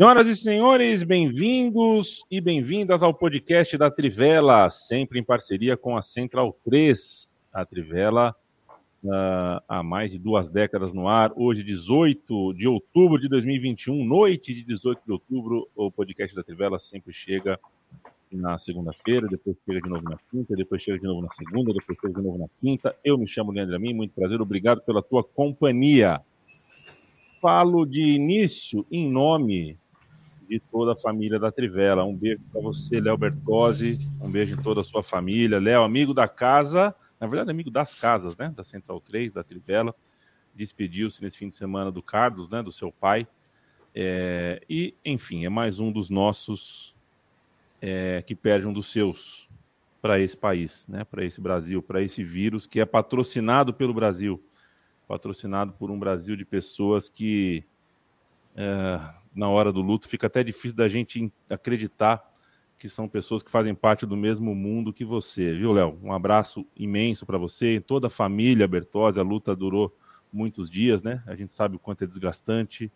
Senhoras e senhores, bem-vindos e bem-vindas ao podcast da Trivela, sempre em parceria com a Central 3. A Trivela uh, há mais de duas décadas no ar. Hoje, 18 de outubro de 2021, noite de 18 de outubro, o podcast da Trivela sempre chega na segunda-feira, depois chega de novo na quinta, depois chega de novo na segunda, depois chega de novo na quinta. Eu me chamo Leandro Amin, muito prazer, obrigado pela tua companhia. Falo de início em nome de toda a família da Trivela. Um beijo para você, Léo Bertozzi. Um beijo em toda a sua família. Léo, amigo da casa, na verdade, amigo das casas, né? Da Central 3, da Trivela. Despediu-se nesse fim de semana do Carlos, né? Do seu pai. É, e, enfim, é mais um dos nossos é, que perde um dos seus para esse país, né? Para esse Brasil, para esse vírus que é patrocinado pelo Brasil, patrocinado por um Brasil de pessoas que é, na hora do luto, fica até difícil da gente acreditar que são pessoas que fazem parte do mesmo mundo que você, viu, Léo? Um abraço imenso para você e toda a família Bertozzi. A luta durou muitos dias, né? A gente sabe o quanto é desgastante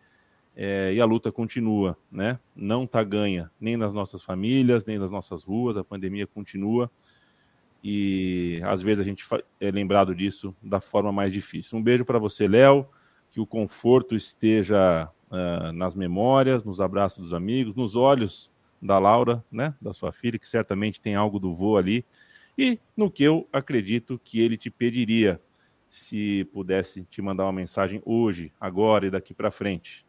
é, e a luta continua, né? Não tá ganha nem nas nossas famílias, nem nas nossas ruas. A pandemia continua e às vezes a gente é lembrado disso da forma mais difícil. Um beijo para você, Léo. Que o conforto esteja uh, nas memórias, nos abraços dos amigos, nos olhos da Laura, né, da sua filha, que certamente tem algo do vô ali, e no que eu acredito que ele te pediria se pudesse te mandar uma mensagem hoje, agora e daqui para frente.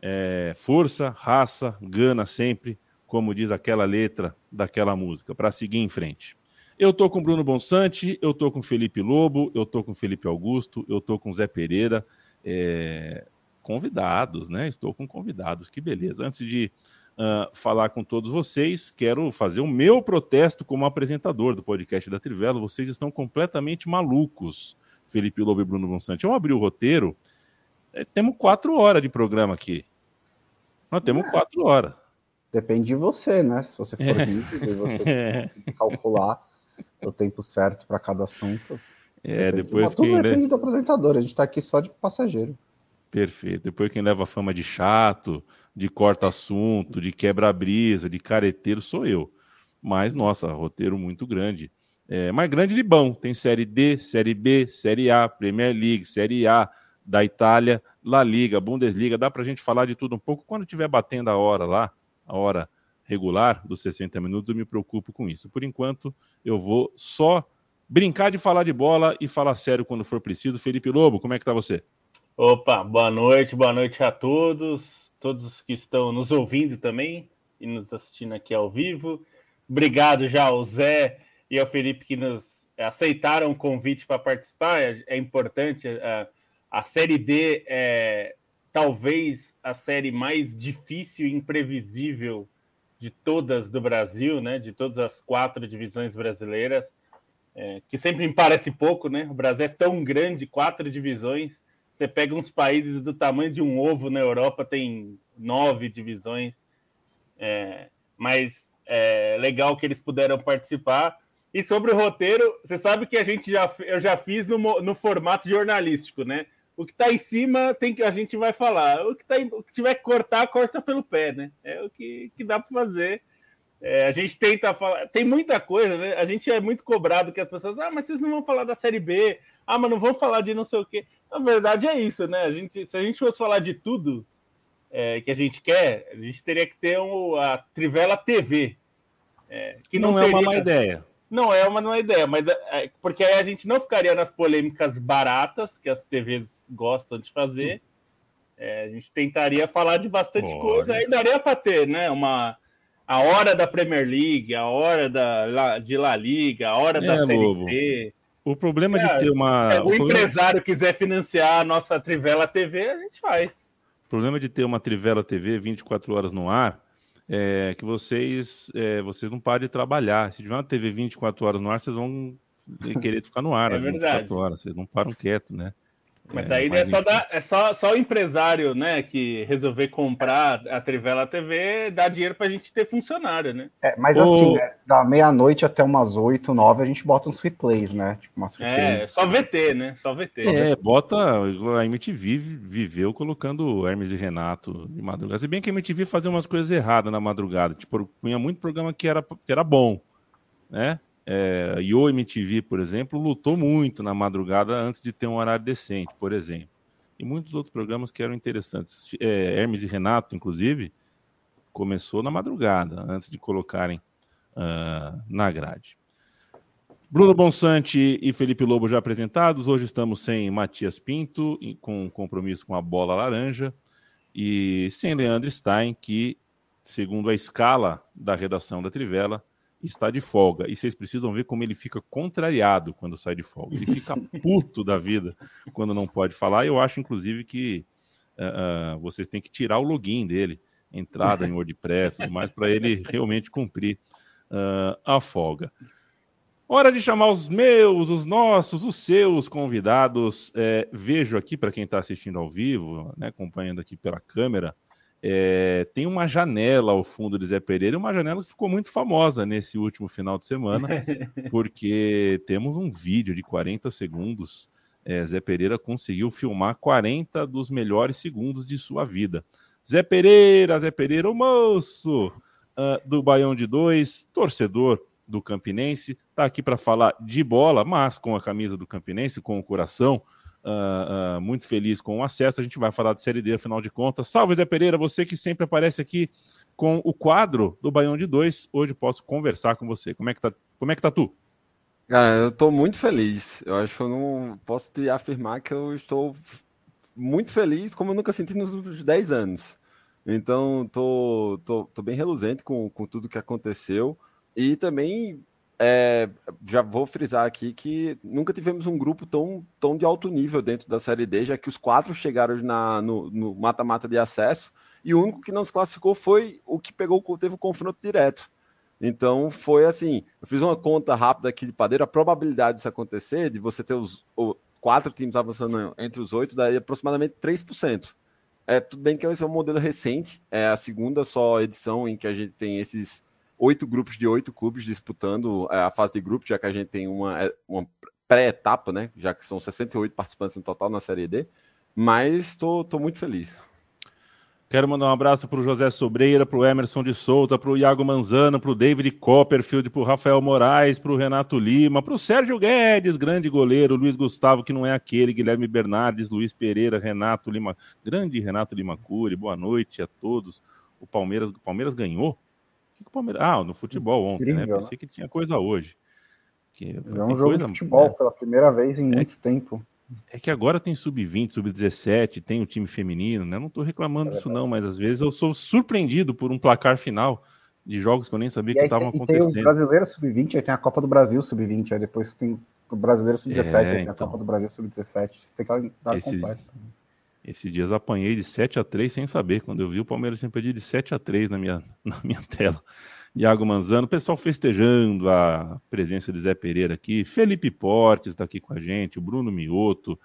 É, força, raça, gana sempre, como diz aquela letra daquela música, para seguir em frente. Eu tô com Bruno Bonsante, eu tô com Felipe Lobo, eu tô com Felipe Augusto, eu tô com Zé Pereira. É, convidados, né? Estou com convidados, que beleza. Antes de uh, falar com todos vocês, quero fazer o meu protesto como apresentador do podcast da Trivela. Vocês estão completamente malucos, Felipe Lobo e Bruno Monsante. Eu abri o roteiro, é, temos quatro horas de programa aqui. Nós temos é. quatro horas. Depende de você, né? Se você for é. rígido, você é. calcular o tempo certo para cada assunto. É, depende depois de... Tudo quem depende do apresentador, a gente está aqui só de passageiro. Perfeito. Depois quem leva a fama de chato, de corta-assunto, de quebra-brisa, de careteiro, sou eu. Mas, nossa, roteiro muito grande. É, mas grande de bom. Tem Série D, Série B, Série A, Premier League, Série A da Itália, La Liga, Bundesliga. Dá para a gente falar de tudo um pouco. Quando estiver batendo a hora lá, a hora regular dos 60 minutos, eu me preocupo com isso. Por enquanto, eu vou só brincar de falar de bola e falar sério quando for preciso. Felipe Lobo, como é que tá você? Opa, boa noite, boa noite a todos, todos que estão nos ouvindo também e nos assistindo aqui ao vivo. Obrigado já ao Zé e ao Felipe que nos aceitaram o convite para participar. É, é importante. A, a Série D é talvez a série mais difícil e imprevisível de todas do Brasil, né? De todas as quatro divisões brasileiras, é, que sempre me parece pouco, né? O Brasil é tão grande, quatro divisões você pega uns países do tamanho de um ovo na Europa, tem nove divisões. É, mas é legal que eles puderam participar. E sobre o roteiro, você sabe que a gente já, eu já fiz no, no formato jornalístico, né? O que está em cima tem que a gente vai falar. O que, tá, o que tiver que cortar, corta pelo pé, né? É o que, que dá para fazer. É, a gente tenta falar. Tem muita coisa, né? A gente é muito cobrado que as pessoas. Ah, mas vocês não vão falar da série B. Ah, mas não vão falar de não sei o quê. Na verdade é isso, né? A gente, se a gente fosse falar de tudo é, que a gente quer, a gente teria que ter um, a Trivela TV. É, que não, não é teria, uma má ideia. Não é uma má ideia, mas é, é, porque aí a gente não ficaria nas polêmicas baratas que as TVs gostam de fazer. É, a gente tentaria falar de bastante Pode. coisa, aí daria para ter, né? Uma a hora da Premier League, a hora da, de La Liga, a hora da é, Série Lobo. C. O problema de ter uma. Se o, o empresário quiser financiar a nossa Trivela TV, a gente faz. O problema de ter uma Trivela TV 24 horas no ar é que vocês, é, vocês não param de trabalhar. Se tiver uma TV 24 horas no ar, vocês vão querer ficar no ar é às verdade. 24 horas. Vocês não param quieto, né? Mas é, aí mas é, só, dar, é só, só o empresário, né, que resolver comprar a Trivela TV, dar dinheiro pra gente ter funcionário, né? É, mas o... assim, é, da meia-noite até umas 8, 9, a gente bota uns replays, né? Tipo, umas É, só VT, né? Só VT. É, né? bota. A MTV viveu colocando Hermes e Renato de madrugada. Se bem que a MTV fazia umas coisas erradas na madrugada. Tipo, punha muito programa que era, que era bom, né? É, Yo MTV, por exemplo, lutou muito na madrugada antes de ter um horário decente, por exemplo. E muitos outros programas que eram interessantes. É, Hermes e Renato, inclusive, começou na madrugada, antes de colocarem uh, na grade. Bruno Bonsante e Felipe Lobo já apresentados. Hoje estamos sem Matias Pinto, com compromisso com a bola laranja, e sem Leandro Stein, que, segundo a escala da redação da Trivela, está de folga. E vocês precisam ver como ele fica contrariado quando sai de folga. Ele fica puto da vida quando não pode falar. Eu acho, inclusive, que uh, uh, vocês têm que tirar o login dele, entrada em WordPress, mais para ele realmente cumprir uh, a folga. Hora de chamar os meus, os nossos, os seus convidados. É, vejo aqui, para quem está assistindo ao vivo, né, acompanhando aqui pela câmera, é, tem uma janela ao fundo de Zé Pereira, uma janela que ficou muito famosa nesse último final de semana, porque temos um vídeo de 40 segundos. É, Zé Pereira conseguiu filmar 40 dos melhores segundos de sua vida. Zé Pereira, Zé Pereira, o moço uh, do Baião de Dois, torcedor do Campinense, está aqui para falar de bola, mas com a camisa do Campinense, com o coração uh, uh, muito feliz com o acesso. A gente vai falar de Série D, afinal de contas. Salve, Zé Pereira, você que sempre aparece aqui com o quadro do Baião de Dois. Hoje posso conversar com você. Como é que tá, como é que tá tu? Cara, eu estou muito feliz. Eu acho que eu não posso te afirmar que eu estou muito feliz, como eu nunca senti nos últimos 10 anos. Então, tô, tô, tô bem reluzente com, com tudo que aconteceu. E também é, já vou frisar aqui que nunca tivemos um grupo tão, tão de alto nível dentro da Série D, já que os quatro chegaram na, no mata-mata de acesso e o único que não se classificou foi o que pegou teve o confronto direto. Então foi assim, eu fiz uma conta rápida aqui de padeiro, a probabilidade disso acontecer, de você ter os, quatro times avançando entre os oito, daí aproximadamente 3%. É, tudo bem que esse é um modelo recente, é a segunda só edição em que a gente tem esses oito grupos de oito clubes disputando é, a fase de grupo, já que a gente tem uma, é, uma pré-etapa, né? Já que são 68 participantes no total na Série D. Mas estou muito feliz. Quero mandar um abraço para o José Sobreira, para o Emerson de Souza, para o Iago Manzano, para o David Copperfield, para o Rafael Moraes, para o Renato Lima, para o Sérgio Guedes, grande goleiro, Luiz Gustavo, que não é aquele, Guilherme Bernardes, Luiz Pereira, Renato Lima, grande Renato Lima Cury, boa noite a todos. O Palmeiras, o Palmeiras ganhou que o Palmeiras... Ah, no futebol ontem, né? Incrível, né? Pensei né? que tinha coisa hoje. Que, é um jogo coisa... de futebol é. pela primeira vez em é, muito tempo. É que agora tem sub-20, sub-17, tem o time feminino, né? Não estou reclamando é disso, não, mas às vezes eu sou surpreendido por um placar final de jogos que eu nem sabia que estavam acontecendo. Tem o brasileiro sub-20, aí tem a Copa do Brasil sub-20, aí depois tem o brasileiro sub-17, é, aí tem então, a Copa do Brasil sub-17. Você tem que dar esses, completo. Esses dias apanhei de 7 a 3 sem saber. Quando eu vi o Palmeiras tinha perdido de 7 a 3 na minha, na minha tela. Iago Manzano, pessoal festejando a presença de Zé Pereira aqui, Felipe Portes está aqui com a gente, o Bruno Mioto.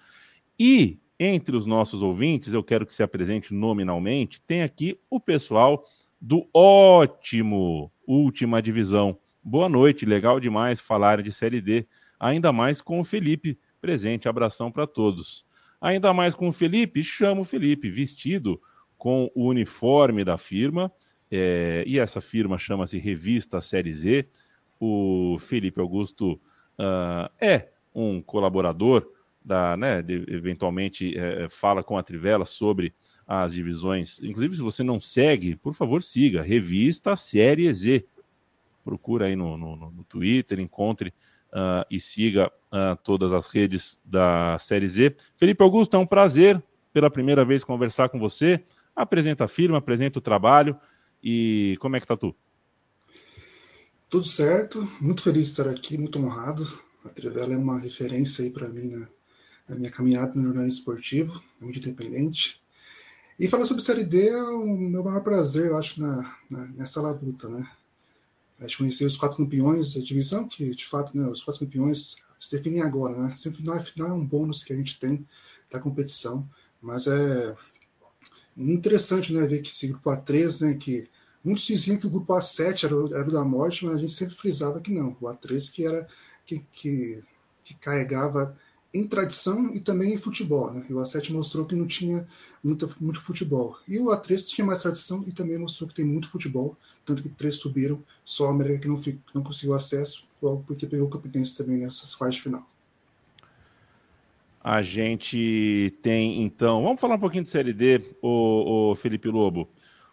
E entre os nossos ouvintes, eu quero que se apresente nominalmente, tem aqui o pessoal do ótimo Última Divisão. Boa noite, legal demais falar de Série D, ainda mais com o Felipe presente. Abração para todos. Ainda mais com o Felipe, chamo o Felipe, vestido com o uniforme da firma, é, e essa firma chama-se Revista Série Z. O Felipe Augusto uh, é um colaborador da, né, de, eventualmente é, fala com a Trivela sobre as divisões. Inclusive, se você não segue, por favor, siga Revista Série Z. Procura aí no, no, no Twitter, encontre uh, e siga uh, todas as redes da Série Z. Felipe Augusto, é um prazer pela primeira vez conversar com você. Apresenta a firma, apresenta o trabalho e como é que tá tu? Tudo certo, muito feliz de estar aqui, muito honrado. A Trivela é uma referência aí para mim na, na, minha caminhada no jornalismo esportivo, é muito independente. E falar sobre Série D é o meu maior prazer, eu acho, na, na nessa labuta, né? A gente conhecer os quatro campeões da divisão, que de fato, né, os quatro campeões se definem agora, né? Semifinal e final é um bônus que a gente tem da competição. Mas é interessante né, ver que esse grupo A3, né, que muitos diziam que o grupo A7 era, o, era o da morte, mas a gente sempre frisava que não, o A3 que era que, que, que carregava em tradição e também em futebol. Né? E o A7 mostrou que não tinha muito, muito futebol. E o A3 tinha mais tradição e também mostrou que tem muito futebol, tanto que três subiram, só a América que não, não conseguiu acesso, logo porque pegou o Campinense também nessas fases de final. A gente tem, então, vamos falar um pouquinho de Série D, o, o Felipe Lobo.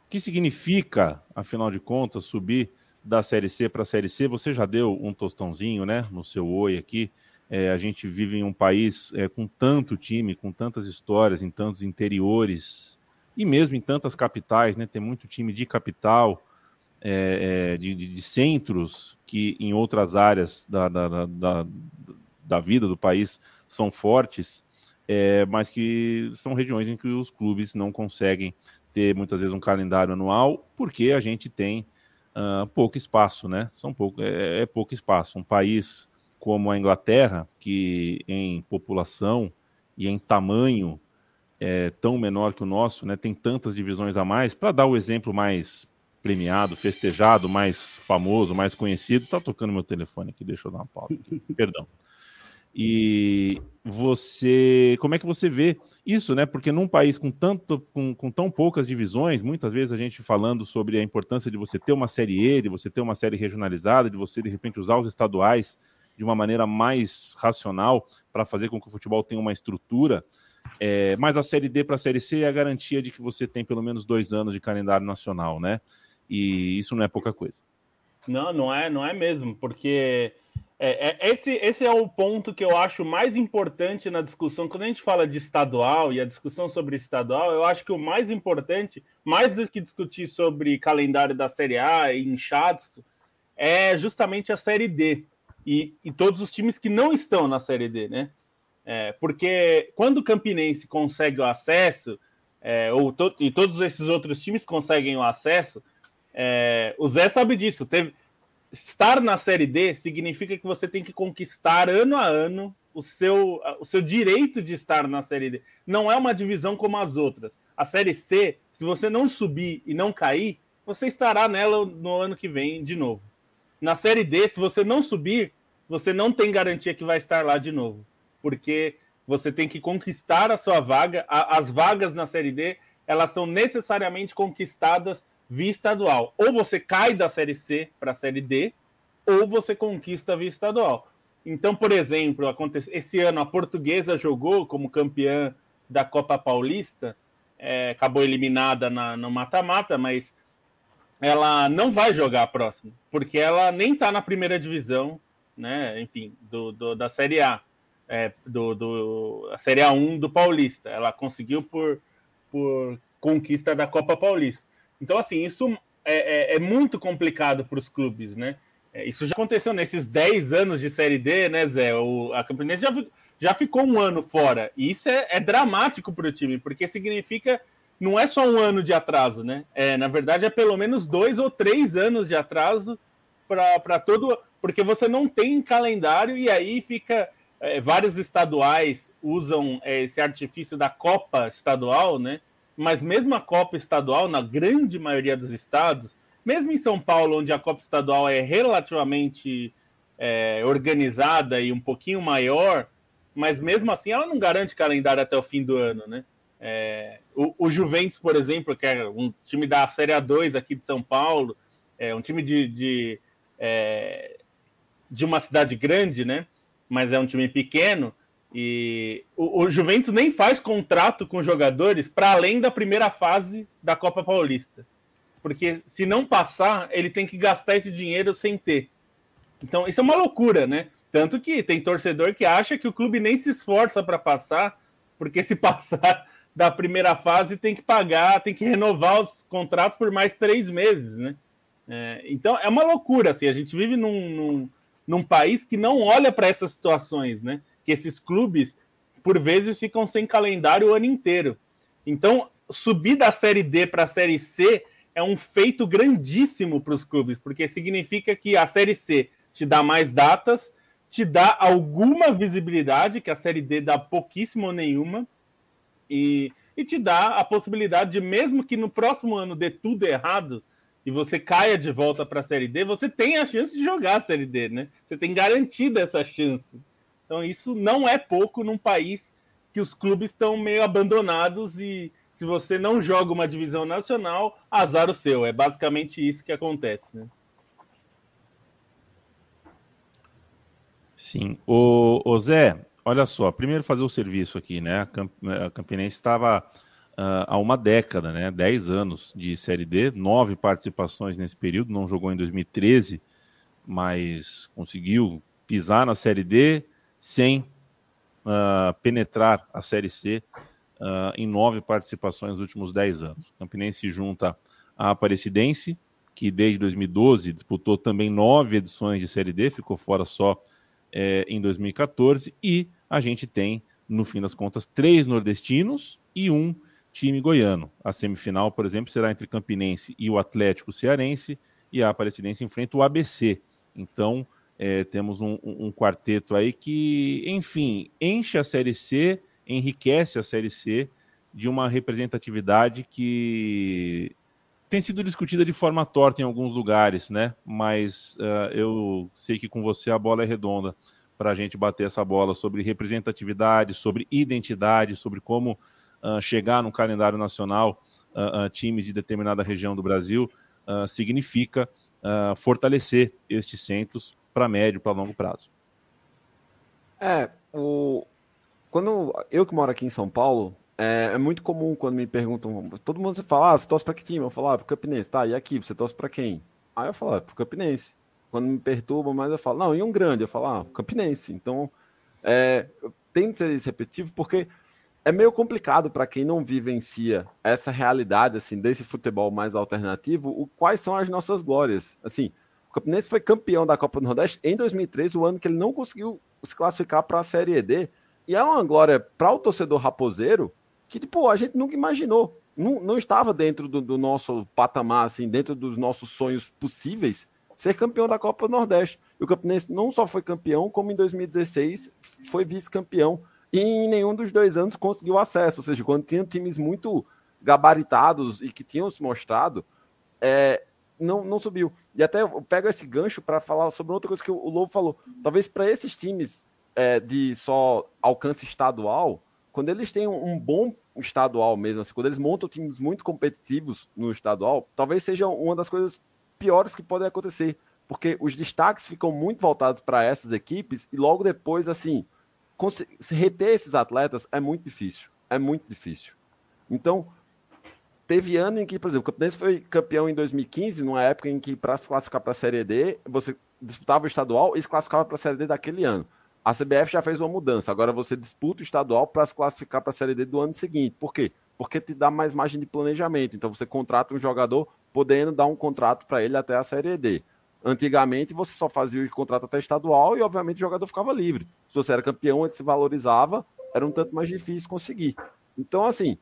O que significa, afinal de contas, subir da Série C para a Série C? Você já deu um tostãozinho, né, no seu oi aqui. É, a gente vive em um país é, com tanto time, com tantas histórias, em tantos interiores e mesmo em tantas capitais, né? Tem muito time de capital, é, é de, de, centros que em outras áreas da, da, da, da vida do país são fortes, é, mas que são regiões em que os clubes não conseguem ter muitas vezes um calendário anual, porque a gente tem uh, pouco espaço, né? São pouco, é, é, pouco espaço. Um país como a Inglaterra, que em população e em tamanho é tão menor que o nosso, né? Tem tantas divisões a mais. Para dar o exemplo mais premiado, festejado, mais famoso, mais conhecido, tá tocando meu telefone aqui, deixa eu dar uma pausa. Aqui. Perdão. E você, como é que você vê isso, né? Porque num país com, tanto, com, com tão poucas divisões, muitas vezes a gente falando sobre a importância de você ter uma série E, de você ter uma série regionalizada, de você de repente usar os estaduais de uma maneira mais racional para fazer com que o futebol tenha uma estrutura. É, mas a série D para a série C é a garantia de que você tem pelo menos dois anos de calendário nacional, né? E isso não é pouca coisa. Não, não é, não é mesmo, porque é, é, esse, esse é o ponto que eu acho mais importante na discussão. Quando a gente fala de estadual e a discussão sobre estadual, eu acho que o mais importante, mais do que discutir sobre calendário da Série A e inchados, é justamente a Série D e, e todos os times que não estão na Série D, né? É, porque quando o Campinense consegue o acesso, é, ou to, e todos esses outros times conseguem o acesso, é, o Zé sabe disso. Teve, estar na Série D significa que você tem que conquistar ano a ano o seu, o seu direito de estar na Série D. Não é uma divisão como as outras. A Série C, se você não subir e não cair, você estará nela no ano que vem de novo. Na Série D, se você não subir, você não tem garantia que vai estar lá de novo, porque você tem que conquistar a sua vaga. As vagas na Série D, elas são necessariamente conquistadas via estadual. Ou você cai da Série C para a Série D, ou você conquista via estadual. Então, por exemplo, esse ano a Portuguesa jogou como campeã da Copa Paulista, é, acabou eliminada na, no mata-mata, mas ela não vai jogar a próxima, porque ela nem está na primeira divisão, né? Enfim, do, do da Série A, é, do, do a Série A1 do Paulista. Ela conseguiu por, por conquista da Copa Paulista. Então, assim, isso é, é, é muito complicado para os clubes, né? É, isso já aconteceu nesses 10 anos de Série D, né, Zé? O, a Campinense já, já ficou um ano fora. E isso é, é dramático para o time, porque significa não é só um ano de atraso, né? É, na verdade, é pelo menos dois ou três anos de atraso para todo. Porque você não tem calendário e aí fica. É, vários estaduais usam é, esse artifício da Copa Estadual, né? mas mesmo a Copa Estadual, na grande maioria dos estados, mesmo em São Paulo, onde a Copa Estadual é relativamente é, organizada e um pouquinho maior, mas mesmo assim ela não garante calendário até o fim do ano, né? É, o, o, Juventus, por exemplo, que é um time da Série A2 aqui de São Paulo, é um time de, de, é, de uma cidade grande, né? Mas é um time pequeno e o, o, Juventus nem faz contrato com jogadores para além da primeira fase da Copa Paulista. Porque se não passar, ele tem que gastar esse dinheiro sem ter. Então, isso é uma loucura, né? Tanto que tem torcedor que acha que o clube nem se esforça para passar, porque se passar da primeira fase tem que pagar, tem que renovar os contratos por mais três meses, né? É, então é uma loucura, assim, a gente vive num, num, num país que não olha para essas situações, né? que esses clubes, por vezes, ficam sem calendário o ano inteiro. Então, subir da Série D para a Série C é um feito grandíssimo para os clubes, porque significa que a Série C te dá mais datas, te dá alguma visibilidade, que a Série D dá pouquíssimo ou nenhuma, E, e te dá a possibilidade de, mesmo que no próximo ano dê tudo errado e você caia de volta para a Série D, você tem a chance de jogar a Série D, né? Você tem garantida essa chance. Então isso não é pouco num país que os clubes estão meio abandonados e se você não joga uma divisão nacional, azar o seu. É basicamente isso que acontece, né? Sim. O, o Zé, olha só, primeiro fazer o serviço aqui, né? A, Camp a Campinense estava uh, há uma década, né? 10 anos de Série D, nove participações nesse período, não jogou em 2013, mas conseguiu pisar na Série D sem uh, penetrar a Série C uh, em nove participações nos últimos 10 anos. Campinense se junta à Aparecidense, que desde 2012 disputou também nove edições de Série D, ficou fora só é, em 2014, e a gente tem, no fim das contas, três nordestinos e um time goiano. A semifinal, por exemplo, será entre Campinense e o Atlético Cearense, e a Aparecidense enfrenta o ABC. Então, é, temos um, um, quarteto aí que, enfim, enche a Série C, enriquece a Série C de uma representatividade que tem sido discutida de forma torta em alguns lugares, né? Mas uh, eu sei que com você a bola é redonda para a gente bater essa bola sobre representatividade, sobre identidade, sobre como uh, chegar no calendário nacional uh, times de determinada região do Brasil significa fortalecer estes centros para médio, para longo prazo. É, o... quando eu que moro aqui em São Paulo, é, é, muito comum quando me perguntam, todo mundo fala, ah, você torce para que time? Eu falo, ah, pro Campinense, tá, e aqui, você torce para quem? Aí eu falo, ah, pro Campinense. Quando me perturba mais, eu falo, não, e um grande? Eu falo, ah, Campinense. Então, é, tem que ser repetitivo, porque é meio complicado para quem não vivencia essa realidade, assim, desse futebol mais alternativo, o, quais são as nossas glórias. Assim, o Campinense foi campeão da Copa do Nordeste em 2013, o ano que ele não conseguiu se classificar para a Série D, e é uma glória para o torcedor raposeiro, que, tipo, a gente nunca imaginou. Não, não estava dentro do, do, nosso patamar, assim, dentro dos nossos sonhos possíveis, ser campeão da Copa do Nordeste. E o Campinense não só foi campeão, como em 2016 foi vice-campeão. E em nenhum dos dois anos conseguiu acesso. Ou seja, quando tinha times muito gabaritados e que tinham se mostrado, é, não, não subiu. E até eu pego esse gancho para falar sobre outra coisa que o Lobo falou. Talvez para esses times é, de só alcance estadual, quando eles têm um bom estadual mesmo, assim, quando eles montam times muito competitivos no estadual, talvez seja uma das coisas piores que podem acontecer, porque os destaques ficam muito voltados para essas equipes e logo depois, assim, reter esses atletas é muito difícil, é muito difícil. Então, teve ano em que, por exemplo, o Campinense foi campeão em 2015, numa época em que para se classificar para a Série D, você disputava o estadual e se classificava para a Série D daquele ano. A CBF já fez uma mudança. Agora você disputa o estadual para se classificar para a Série D do ano seguinte. Por quê? Porque te dá mais margem de planejamento. Então você contrata um jogador podendo dar um contrato para ele até a Série D. Antigamente você só fazia o contrato até estadual e, obviamente, o jogador ficava livre. Se você era campeão, ele se valorizava, era um tanto mais difícil conseguir. Então, assim,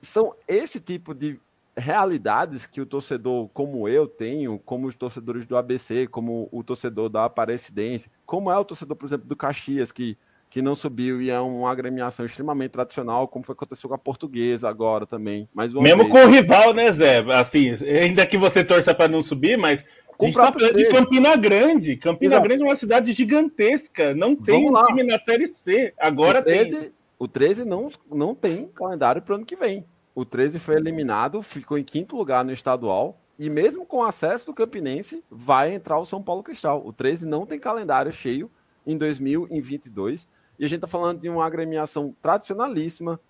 são esse tipo de realidades que o torcedor, como eu tenho, como os torcedores do ABC, como o torcedor da Aparecidense, como é o torcedor, por exemplo, do Caxias, que, que não subiu e é uma agremiação extremamente tradicional, como foi aconteceu com a Portuguesa agora também. Mais Mesmo vez. com o rival, né, Zé? Assim, ainda que você torça para não subir, mas a gente tá falando de Campina Grande. Campina Exato. Grande é uma cidade gigantesca. Não tem um time na Série C. Agora o 13, tem. O 13 não, não tem calendário para o ano que vem. O 13 foi eliminado, ficou em quinto lugar no estadual. E mesmo com acesso do Campinense, vai entrar o São Paulo Cristal. O 13 não tem calendário cheio em 2022. E a gente está falando de uma agremiação tradicionalíssima,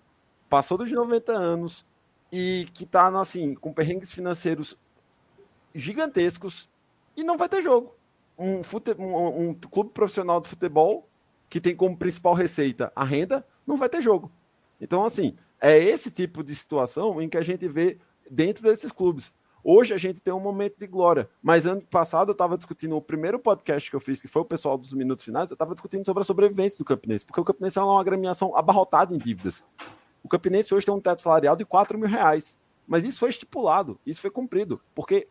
passou dos 90 anos e que está assim, com perrengues financeiros gigantescos e não vai ter jogo. Um, fute... um, um clube profissional de futebol que tem como principal receita a renda, não vai ter jogo. Então, assim, é esse tipo de situação em que a gente vê dentro desses clubes. Hoje a gente tem um momento de glória, mas ano passado eu estava discutindo o primeiro podcast que eu fiz, que foi o pessoal dos minutos finais, eu estava discutindo sobre a sobrevivência do Campinense, porque o Campinense é uma agremiação abarrotada em dívidas. O Campinense hoje tem um teto salarial de 4 mil reais, mas isso foi estipulado, isso foi cumprido, porque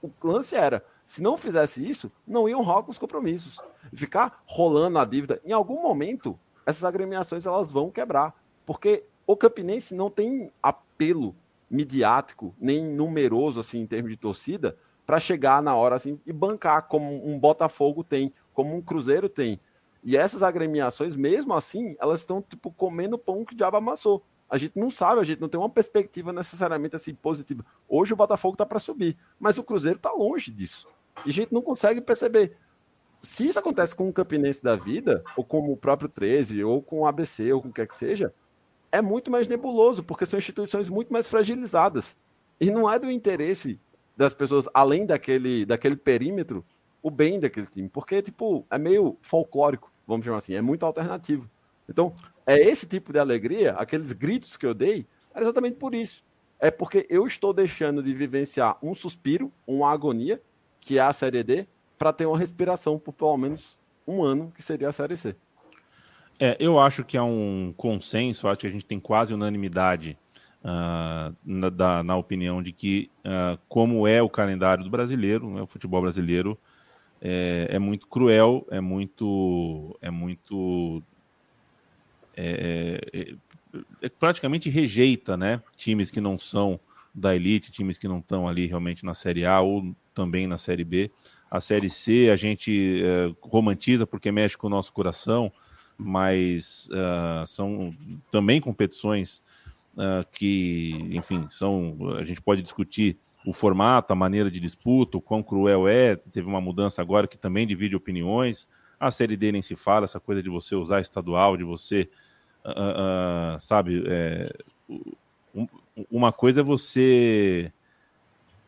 o lance era, se não fizesse isso, não iam honrar com os compromissos. Ficar rolando a dívida, em algum momento, essas agremiações elas vão quebrar, porque o Campinense não tem apelo midiático, nem numeroso, assim, em termos de torcida, para chegar na hora assim e bancar como um Botafogo tem, como um Cruzeiro tem. E essas agremiações, mesmo assim, elas estão tipo comendo pão que o diabo amassou. A gente não sabe, a gente não tem uma perspectiva necessariamente assim positiva. Hoje o Botafogo está para subir, mas o Cruzeiro está longe disso. E a gente não consegue perceber. Se isso acontece com o Campinense da vida, ou com o próprio 13, ou com o ABC, ou com o que quer que seja, é muito mais nebuloso, porque são instituições muito mais fragilizadas. E não é do interesse das pessoas, além daquele, daquele perímetro, o bem daquele time. Porque, tipo, é meio folclórico, vamos chamar assim, é muito alternativo. Então, é esse tipo de alegria, aqueles gritos que eu dei, é exatamente por isso. É porque eu estou deixando de vivenciar um suspiro, uma agonia, que é a Série D, para ter uma respiração por pelo menos um ano, que seria a Série C. É, eu acho que é um consenso, acho que a gente tem quase unanimidade uh, na, da, na, opinião de que, uh, como é o calendário do brasileiro, né, o futebol brasileiro é, é, muito cruel, é muito. É muito. É, é, é, praticamente rejeita né, times que não são da elite, times que não estão ali realmente na Série A ou também na Série B. A Série C a gente é, romantiza porque mexe com o nosso coração mas uh, são também competições uh, que, enfim, são. A gente pode discutir o formato, a maneira de disputa, o quão cruel é. Teve uma mudança agora que também divide opiniões. A Série D nem se fala, essa coisa de você usar estadual, de você, uh, sabe, é, um, uma coisa é você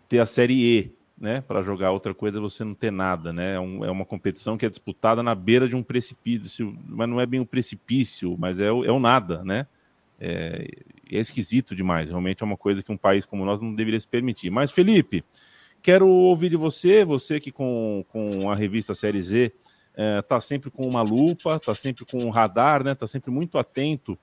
ter a Série E, né, para jogar. Outra coisa você não ter nada, né? É, um, é, uma competição que é disputada na beira de um precipício, mas não é bem um precipício, mas é o, é o nada, né? É, é esquisito demais. Realmente é uma coisa que um país como nós não deveria se permitir. Mas, Felipe, quero ouvir de você, você que com, com a revista Série Z está é, sempre com uma lupa, está sempre com um radar, né? Está sempre muito atento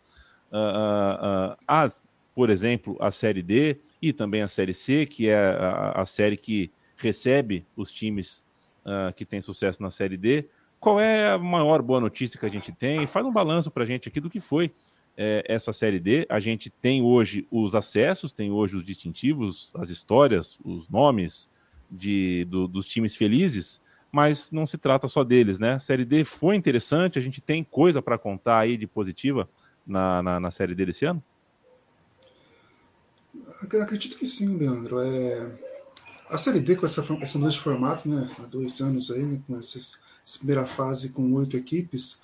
a, a, a, por exemplo, a Série D e também a Série C, que é a, a série que recebe os times uh, que têm sucesso na Série D. Qual é a maior boa notícia que a gente tem? Faz um balanço para a gente aqui do que foi é, essa Série D. A gente tem hoje os acessos, tem hoje os distintivos, as histórias, os nomes de, do, dos times felizes, mas não se trata só deles, né? A Série D foi interessante, a gente tem coisa para contar aí de positiva na, na, na Série D desse ano? Acredito que sim, Leandro. É, a Série D, com essa, essa mudança de formato, né, há dois anos aí, né, com essa, primeira fase com oito equipes,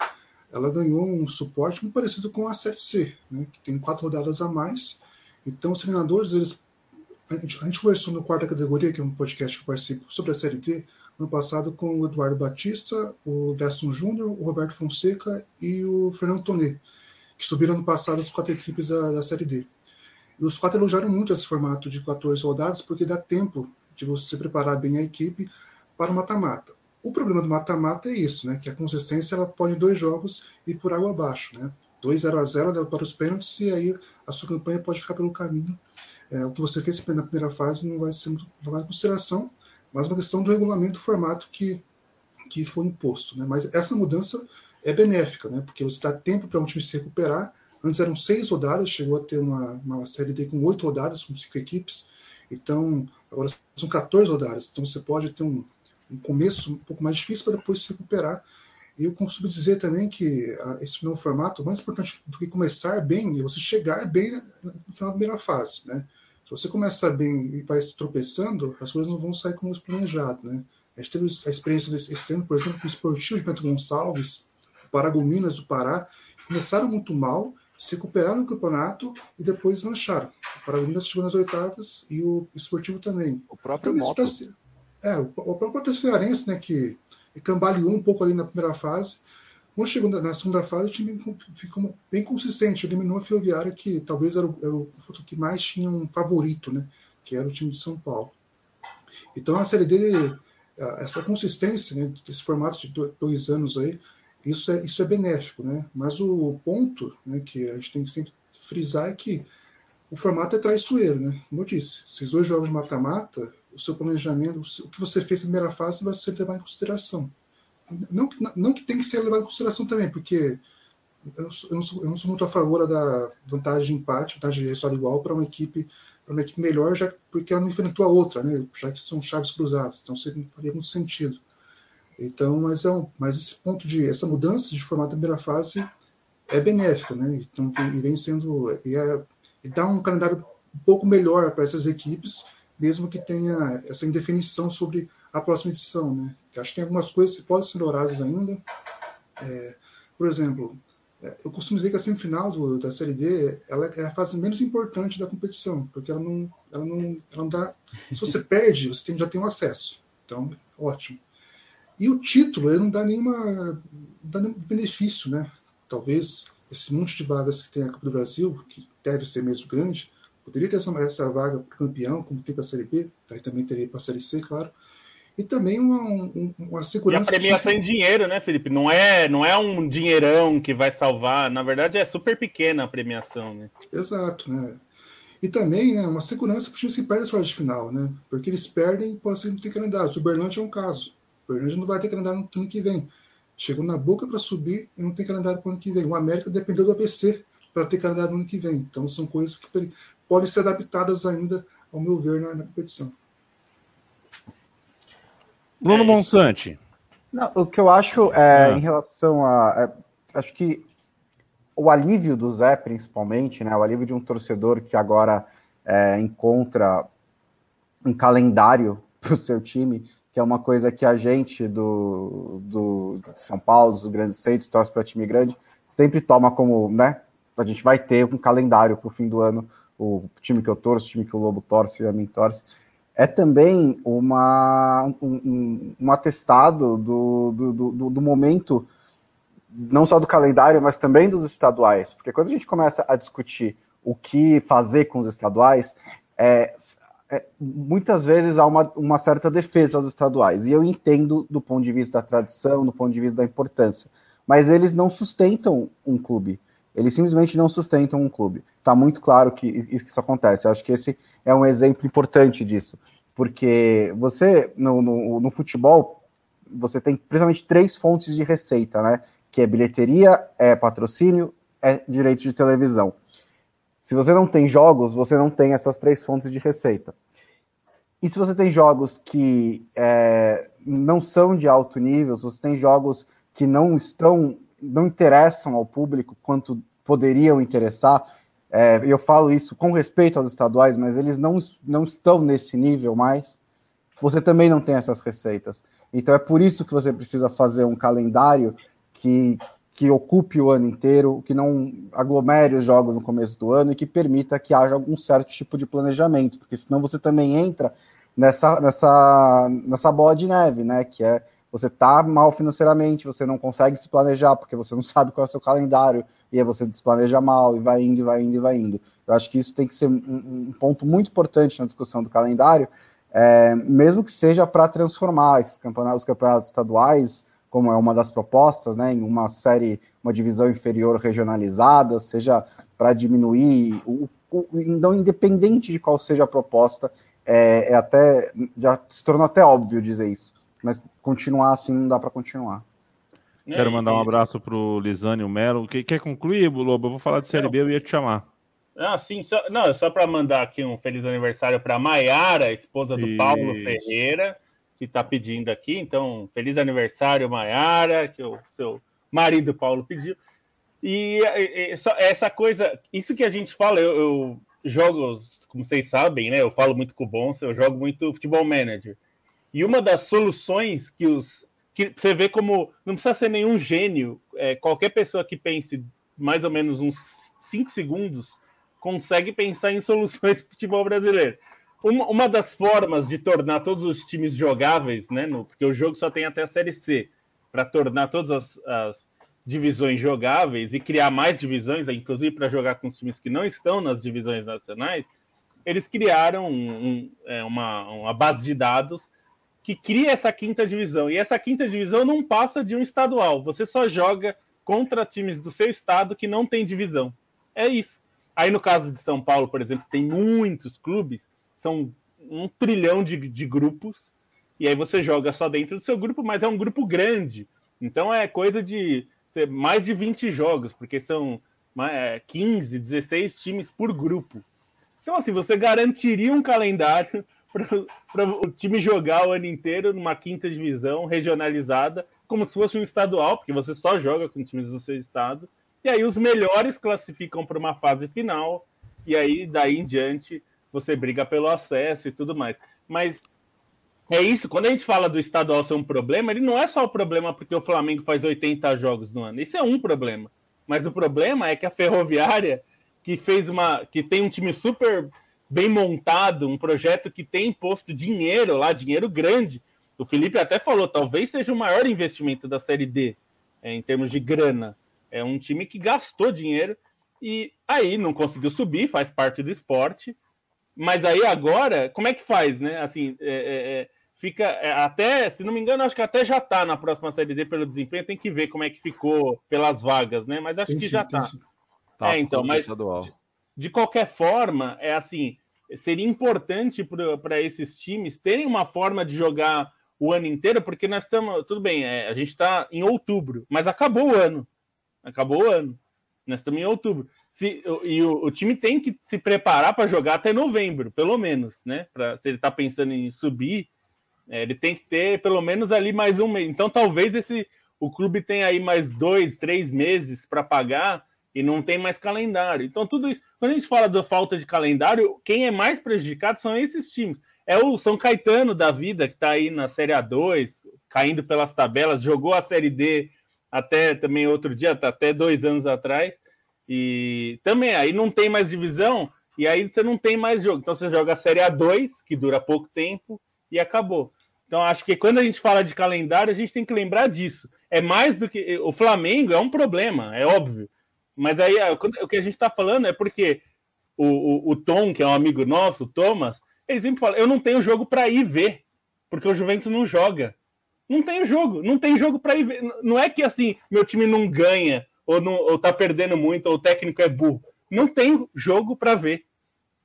ela ganhou um suporte muito parecido com a Série C, né, que tem quatro rodadas a mais. Então, os treinadores, eles. A gente, a gente conversou no quarta categoria, que é um podcast que eu participo, sobre a Série D, no passado com o Eduardo Batista, o Desson Júnior, o Roberto Fonseca e o Fernando Tonê, que subiram no passado as quatro equipes da, da Série D. E os quatro elogiaram muito esse formato de 14 rodadas, porque dá tempo de você preparar bem a equipe para o mata-mata. O problema do mata-mata é isso, né? Que a consistência ela pode em dois jogos ir por água abaixo, né? 2 0 a 0 leva para os pênaltis e aí a sua campanha pode ficar pelo caminho. É, o que você fez na primeira fase não vai ser muito levado em consideração, mas uma questão do regulamento do formato que, que foi imposto. Né? Mas essa mudança é benéfica, né? porque você dá tempo para um time se recuperar. Antes eram seis rodadas, chegou a ter uma, uma série D com oito rodadas, com cinco equipes. Então, agora são 14 rodadas, então você pode ter um, um começo um pouco mais difícil para depois se recuperar. E eu costumo dizer também que a, esse novo formato, mais importante do que começar bem, é você chegar bem no final da primeira fase, né? Se você começar bem e vai tropeçando, as coisas não vão sair como planejado, né? A gente teve a experiência desse ano, por exemplo, com o Esportivo de Bento Gonçalves, o Paragominas do Pará, que começaram muito mal, se recuperaram no campeonato e depois lancharam. O Paragominas chegou nas oitavas e o Esportivo também. O próprio então, Moto. É, o, o próprio Cearense, né, que cambaleou um pouco ali na primeira fase. Quando chegou na segunda fase, o time ficou bem consistente, eliminou a Ferroviária, que talvez era o, era o que mais tinha um favorito, né, que era o time de São Paulo. Então a Série D, essa consistência né, desse formato de dois anos aí, isso é, isso é benéfico, né? Mas o ponto né, que a gente tem que sempre frisar é que o formato é traiçoeiro, né? Como eu disse, esses dois jogos de mata-mata, o seu planejamento, o que você fez na primeira fase vai ser levado em consideração. Não, não que tem que ser levado em consideração também, porque eu não, sou, eu, não sou, eu não sou muito a favor da vantagem de empate, vantagem de resultado igual para uma equipe para uma equipe melhor, já porque ela não enfrentou a outra, né? Já que são chaves cruzadas, então faria muito sentido. Então, mas é um, mas esse ponto de essa mudança de formato da primeira fase é benéfica, né? Então e vem sendo e, é, e dá um calendário um pouco melhor para essas equipes, mesmo que tenha essa indefinição sobre a próxima edição, né? Acho que tem algumas coisas que podem ser douradas ainda. É, por exemplo, é, eu costumo dizer que a semifinal do, da Série D ela é a fase menos importante da competição, porque ela não, ela não, ela não dá. Se você perde, você tem, já tem um acesso. Então, ótimo. E o título ele não dá nenhuma não dá nenhum benefício, né? Talvez esse monte de vagas que tem a Copa do Brasil, que deve ser mesmo grande, poderia ter essa, essa vaga para campeão, como tem para a Série B, aí também teria para a Série C, claro e também uma, uma segurança. E a premiação em dinheiro, né, Felipe? Não é, não é um dinheirão que vai salvar. Na verdade, é super pequena a premiação, né? Exato, né? E também, né, uma segurança para os times que perdem as fases de final, né? Porque eles perdem e podem não ter calendário. O Berlândia é um caso. O Berlândia não vai ter calendário no ano que vem. Chegou na boca para subir e não tem calendário para o ano que vem. O América dependeu do ABC para ter calendário no ano que vem. Então, são coisas que podem ser adaptadas ainda, ao meu ver, na, na competição. Bruno é Monsante. Não, o que eu acho é, ah. em relação a. É, acho que o alívio do Zé, principalmente, né? O alívio de um torcedor que agora é, encontra um calendário para o seu time, que é uma coisa que a gente do, do São Paulo, dos grandes centros, torce para time grande, sempre toma como, né? A gente vai ter um calendário para o fim do ano, o time que eu torço, o time que o Lobo torce, o Yamin torce é também uma, um, um atestado do, do, do, do, momento, não só do calendário, mas também dos estaduais. Porque quando a gente começa a discutir o que fazer com os estaduais, é, é, muitas vezes há uma, uma certa defesa aos estaduais. E eu entendo do ponto de vista da tradição, do ponto de vista da importância. Mas eles não sustentam um clube. Eles simplesmente não sustentam um clube. Está muito claro que isso acontece. Acho que esse é um exemplo importante disso. Porque você, no, no, no futebol, você tem principalmente três fontes de receita, né? Que é bilheteria, é patrocínio, é direito de televisão. Se você não tem jogos, você não tem essas três fontes de receita. E se você tem jogos que é, não são de alto nível, se você tem jogos que não estão não interessam ao público quanto poderiam interessar. É, eu falo isso com respeito aos estaduais, mas eles não, não estão nesse nível mais. Você também não tem essas receitas. Então é por isso que você precisa fazer um calendário que, que ocupe o ano inteiro, que não aglomere os jogos no começo do ano e que permita que haja algum certo tipo de planejamento, porque senão você também entra nessa, nessa, nessa bola de neve, né? Que é você está mal financeiramente, você não consegue se planejar, porque você não sabe qual é o seu calendário, e aí você desplaneja mal, e vai indo, e vai indo, e vai indo. Eu acho que isso tem que ser um, um ponto muito importante na discussão do calendário, é, mesmo que seja para transformar esses campeonatos, os campeonatos estaduais, como é uma das propostas, né, em uma série, uma divisão inferior regionalizada, seja para diminuir, o, o, não independente de qual seja a proposta, é, é até já se tornou até óbvio dizer isso mas continuar assim não dá para continuar. Quero mandar um abraço pro Lisânio Melo. Quer concluir, Lobo? Eu vou falar de Série B, eu ia te chamar. Ah, sim, só, não, só para mandar aqui um feliz aniversário para Maiara, esposa do Isso. Paulo Ferreira, que está pedindo aqui. Então, feliz aniversário, Maiara, que o seu marido Paulo pediu. E, e, e só, essa coisa, isso que a gente fala, eu, eu, jogo, como vocês sabem, né? Eu falo muito com o Bonsa, eu jogo muito futebol manager. E uma das soluções que os. que você vê como. Não precisa ser nenhum gênio, é, qualquer pessoa que pense mais ou menos uns 5 segundos consegue pensar em soluções para futebol brasileiro. Uma, uma, das formas de tornar todos os times jogáveis, né? No, porque o jogo só tem até a Série C, para tornar todas as, as divisões jogáveis e criar mais divisões, inclusive para jogar com os times que não estão nas divisões nacionais, eles criaram um, um, é, uma, uma, base de dados que cria essa quinta divisão. E essa quinta divisão não passa de um estadual. Você só joga contra times do seu estado que não tem divisão. É isso. Aí no caso de São Paulo, por exemplo, tem muitos clubes, são um trilhão de, de grupos, e aí você joga só dentro do seu grupo, mas é um grupo grande. Então é coisa de ser mais de 20 jogos, porque são 15, 16 é, times por grupo. Então, assim, você garantiria um calendário para o time jogar o ano inteiro numa quinta divisão regionalizada, como se fosse um estadual, porque você só joga com times do seu estado. E aí os melhores classificam para uma fase final, e aí daí em diante você briga pelo acesso e tudo mais. Mas é isso, quando a gente fala do estadual ser um problema, ele não é só o problema porque o Flamengo faz 80 jogos no ano. Isso é um problema. Mas o problema é que a Ferroviária, que fez uma. que tem um time super bem montado, um projeto que tem posto dinheiro lá, dinheiro grande. O Felipe até falou, talvez seja o maior investimento da Série D, é, em termos de grana. É um time que gastou dinheiro e aí não conseguiu subir, faz parte do esporte. Mas aí agora, como é que faz, né? Assim, é, é, é fica é, até, se não me engano, acho que até já está na próxima Série D pelo desempenho. Tem que ver como é que ficou pelas vagas, né? Mas acho tem que sim, já está. Tá, é, então, mas de, de qualquer forma, é assim, seria importante para esses times terem uma forma de jogar o ano inteiro, porque nós estamos, tudo bem, é, a gente está em outubro, mas acabou o ano. Acabou o ano. Nós estamos em outubro. Se, e o, o time tem que se preparar para jogar até novembro, pelo menos, né? Pra, se ele está pensando em subir, é, ele tem que ter pelo menos ali mais um mês. Então, talvez esse o clube tenha aí mais dois, três meses para pagar e não tem mais calendário. Então, tudo isso. Quando a gente fala da falta de calendário, quem é mais prejudicado são esses times. É o São Caetano da vida, que está aí na Série A2, caindo pelas tabelas, jogou a Série D até também outro dia, tá até dois anos atrás. E também aí não tem mais divisão, e aí você não tem mais jogo. Então você joga a Série A2, que dura pouco tempo, e acabou. Então acho que quando a gente fala de calendário, a gente tem que lembrar disso. É mais do que. O Flamengo é um problema, é óbvio. Mas aí o que a gente está falando é porque o, o, o, Tom, que é um amigo nosso, o Thomas, ele sempre fala: eu não tenho jogo para ir ver, porque o Juventus não joga. Não tem jogo, não tem jogo para ir ver. Não é que assim, meu time não ganha, ou, não, ou tá perdendo muito, ou o técnico é burro. Não tem jogo para ver.